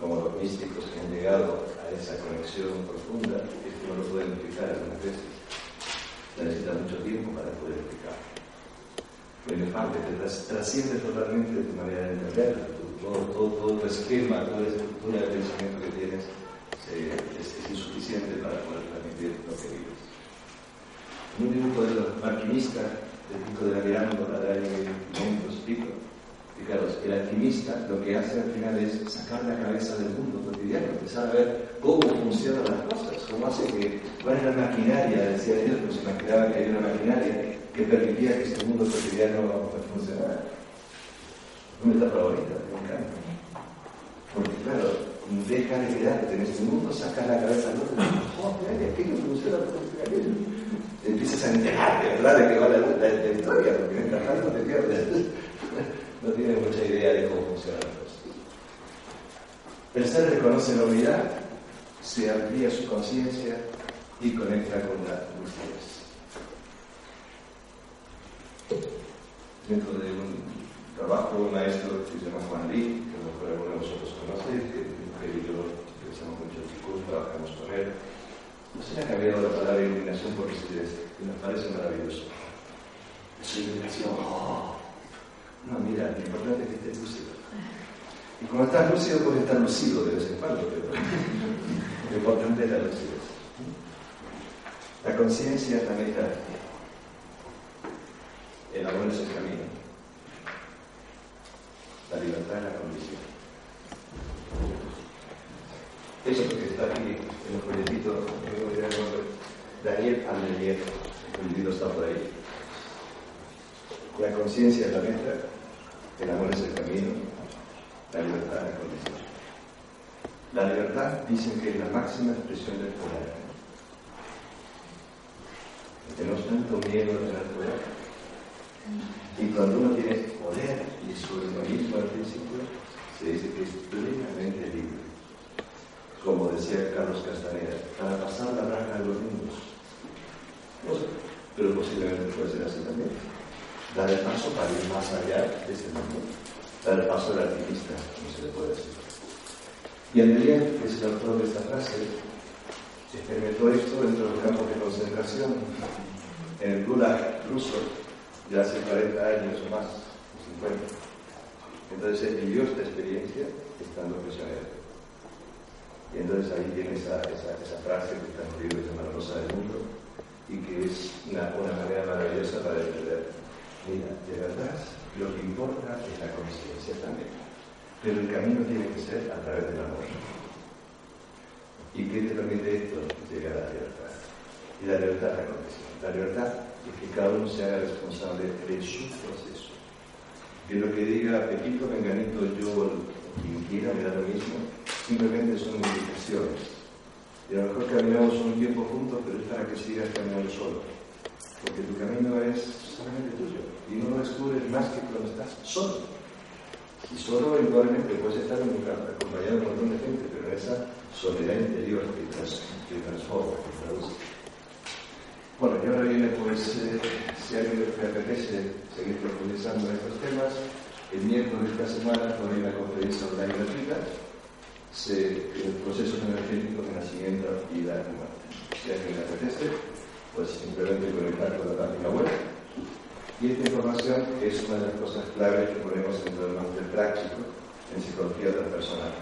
como los místicos que han llegado a esa conexión profunda, es que no lo pueden explicar algunas veces. Necesita mucho tiempo para poder explicar. El elefante te trasciende totalmente tu manera de entender, todo, todo, tu esquema, toda la estructura de pensamiento que tienes es, insuficiente para poder transmitir lo que vives. En un dibujo de los maquinistas del Pico de la Mirándola de año 500 pico, Fijaros, el alquimista lo que hace al final es sacar la cabeza del mundo cotidiano, empezar a ver cómo funcionan las cosas, cómo hace que, cuál es la maquinaria, decía Dios, pues imaginaba que había una maquinaria que permitía que este mundo cotidiano funcionara. Etapa favorita, me encanta. Porque claro, deja de quedarte en este mundo, saca la cabeza del otro, oh, mira, aquello funciona, aquello. Empiezas a enterarte, ¿verdad?, de que va la, la, la historia, porque mientras tanto te pierdes <laughs> no tiene mucha idea de cómo funcionan las cosas. El ser reconoce la unidad, se amplía su conciencia y conecta con la lucidez. Dentro de un trabajo, un maestro que se llama Juan Lee, que a lo mejor alguno de vosotros conoce, que y yo utilizamos mucho el chicos, trabajamos con él. No se ha cambiado la palabra iluminación por lucidez, y nos parece maravilloso. Es iluminación, no, mira, lo importante es que estés lúcido. Y cuando estás lúcido, puedes estar lucido de vez en cuando, pero <laughs> lo importante es la lucidez. La conciencia es la meta. El amor es el camino. La libertad es la condición. Eso es lo que está aquí en el folletito, Daniel Andelier, el libro está por ahí. La conciencia es la meta, el amor es el camino, la libertad es la condición. La libertad dicen que es la máxima expresión del poder. Tenemos tanto miedo a tener poder. Y cuando uno tiene poder y su egoísmo al principio, se dice que es plenamente libre. Como decía Carlos Castaneda, para pasar la braja a los niños. No sé, pero posiblemente puede ser así también. Dar el paso para ir más allá de este mundo. Dar el paso del artista, como se le puede decir. Y Andrea, que es el autor de esta frase, experimentó esto dentro del campo de concentración, en el Gulag ruso, ya hace 40 años o más, o 50. Entonces él vivió esta experiencia estando prisionero. Y entonces ahí tiene esa, frase que está en el libro de Rosa del Mundo y que es una, una manera maravillosa para entender. Mira, de verdad, lo que importa es la conciencia también. Pero el camino tiene que ser a través del amor. ¿Y qué te permite esto? Llegar a la libertad. Y la libertad es la condición. La libertad es que cada uno se haga responsable de su proceso. Que lo que diga Pepito, Menganito, yo, quien quiera, me da lo mismo, simplemente son indicaciones. Y a lo mejor caminamos un tiempo juntos, pero es para que sigas caminando solo. Porque tu camino es solamente tuyo. Y no lo descubres más que cuando estás solo. Y solo eventualmente puedes estar en un acompañado de un montón de gente, pero en esa soledad interior que, que transforma, que traduce. Bueno, y ahora viene, pues, eh, si alguien le apetece seguir profundizando en estos temas, el miércoles de esta semana hay una conferencia online gratuita, el procesos energéticos de nacimiento, y muerte. Si a alguien le apetece, pues simplemente conectar con la página web y esta información es una de las cosas claves que ponemos dentro del máster práctico en psicología transpersonal.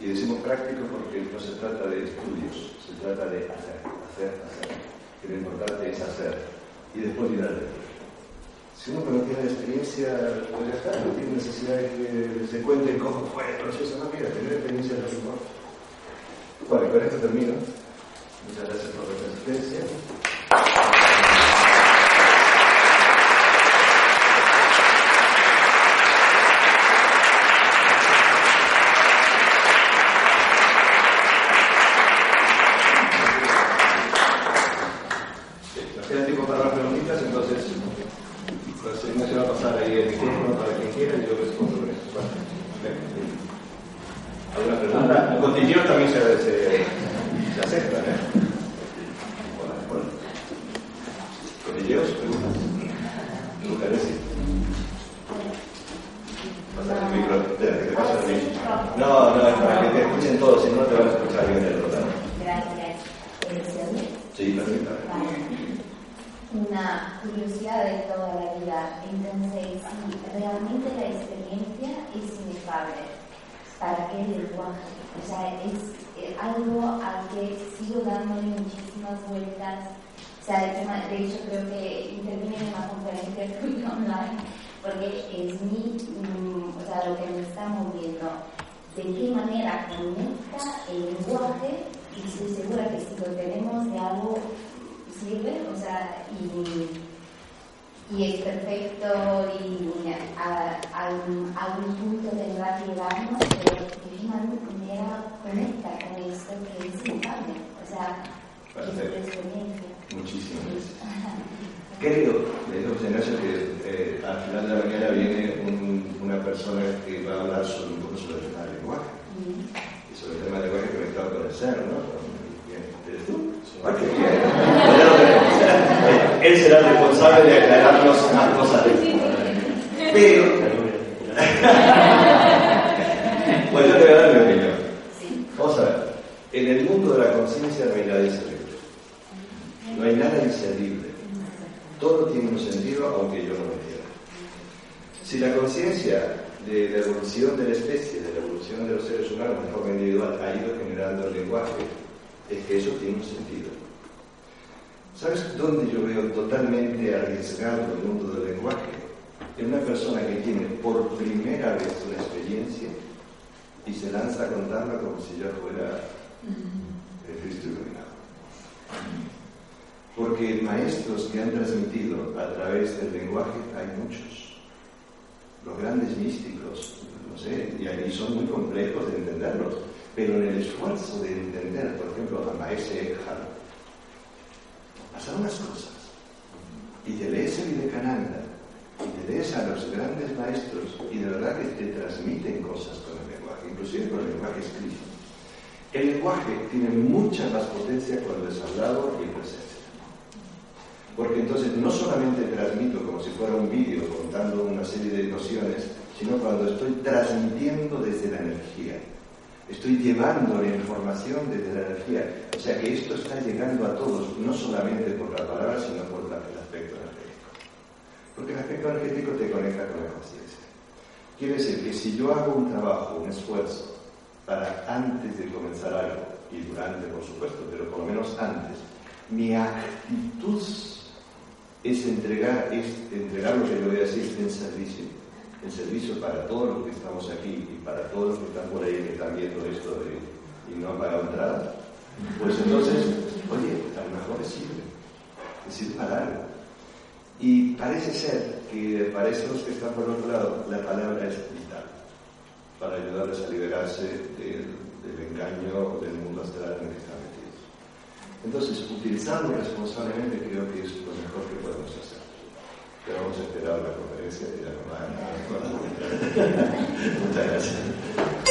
Y decimos práctico porque no se trata de estudios, se trata de hacer, hacer, hacer. Y lo importante es hacer. Y después mirar Si uno no tiene experiencia, pues ya está, no tiene necesidad de que se cuente cómo fue el proceso. No, mira, tener experiencia es lo que importa. Bueno, con esto termino. Muchas gracias por la asistencia. Nos queda tiempo para las preguntitas, entonces la señora se va a pasar ahí el micrófono para quien quiera y yo respondo con esto. Bueno, venga. ¿Alguna pregunta? Los cotilleos también se, se, se aceptan, ¿eh? Bueno, bueno. ¿Cotilleos? Preguntas. Nunca decir. Pasa el micro, espera, que te pasa el micro. No, no, es para que te escuchen todos, si no te van a escuchar bien el total. Gracias. Sí, perfecto. Vale. Una curiosidad de toda la vida. Entonces, si realmente la experiencia es inefable, ¿para qué el lenguaje? O sea, es algo al que sigo dándole muchísimas vueltas. O sea, de hecho, creo que intervine en una conferencia <laughs> tuya online, porque es mi, mm, o sea, lo que me está moviendo. ¿De qué manera conecta el lenguaje? Y estoy segura que si lo tenemos de algo sirve, o sea, y, y es perfecto y a, a un- a algún punto tendrá que llegarnos, pero de qué manera conecta con esto que es inefable, o sea, es Perfecto. experiencia. Muchísimas gracias. <laughs> Creo, Ignacio que eh, al final de la mañana viene un- una persona que va a hablar sobre un poco sobre el tema y sobre el tema del lenguaje conectado con el ser, ¿no? ¿Eres tú? Ah, qué bien. Él será el responsable de aclararnos más cosas. Pero, <laughs> bueno, yo te voy a dar mi opinión. Vamos a ver, en el mundo de la conciencia no hay nada inservible. No hay nada inservible. Todo tiene un sentido aunque yo no lo entienda. Si la conciencia de la evolución de la especie, de la evolución de los seres humanos de forma individual ha ido generando el lenguaje, es que eso tiene un sentido. ¿Sabes dónde yo veo totalmente arriesgado el mundo del lenguaje? en una persona que tiene por primera vez una experiencia y se lanza a contarla como si ya fuera el Cristo iluminado. Porque maestros que han transmitido a través del lenguaje hay muchos. Los grandes místicos, no sé, y, ahí son muy complejos de entenderlos. Pero en el esfuerzo de entender, por ejemplo, a Maese Eckhart, pasan unas cosas. Y te lees el Vivekananda, y te lees a los grandes maestros, y de verdad que te transmiten cosas con el lenguaje, inclusive con el lenguaje escrito. El lenguaje tiene mucha más potencia cuando es hablado y en presencia. Porque entonces no solamente transmito como si fuera un vídeo contando una serie de nociones, sino cuando estoy transmitiendo desde la energía. Estoy llevando la información desde la energía. O sea que esto está llegando a todos, no solamente por la palabra, sino por el aspecto energético. Porque el aspecto energético te conecta con la conciencia. Quiere decir que si yo hago un trabajo, un esfuerzo, para antes de comenzar algo, y durante, por supuesto, pero por lo menos antes, mi actitud es entregar, es entregar lo que yo voy a decir en servicio, en servicio para todos los que estamos aquí y para todos los que están por ahí que están viendo esto y no han pagado entrada, pues entonces, oye, a lo mejor es sirve, es sirve para algo. Y parece ser que para esos que están por otro lado, la palabra es vital, para ayudarles a liberarse del, del engaño del mundo astral en el que están metidos. Entonces, utilizarlo responsablemente creo que es lo mejor que podemos hacer. Pero vamos a esperar la conferencia y la <laughs> Muchas gracias.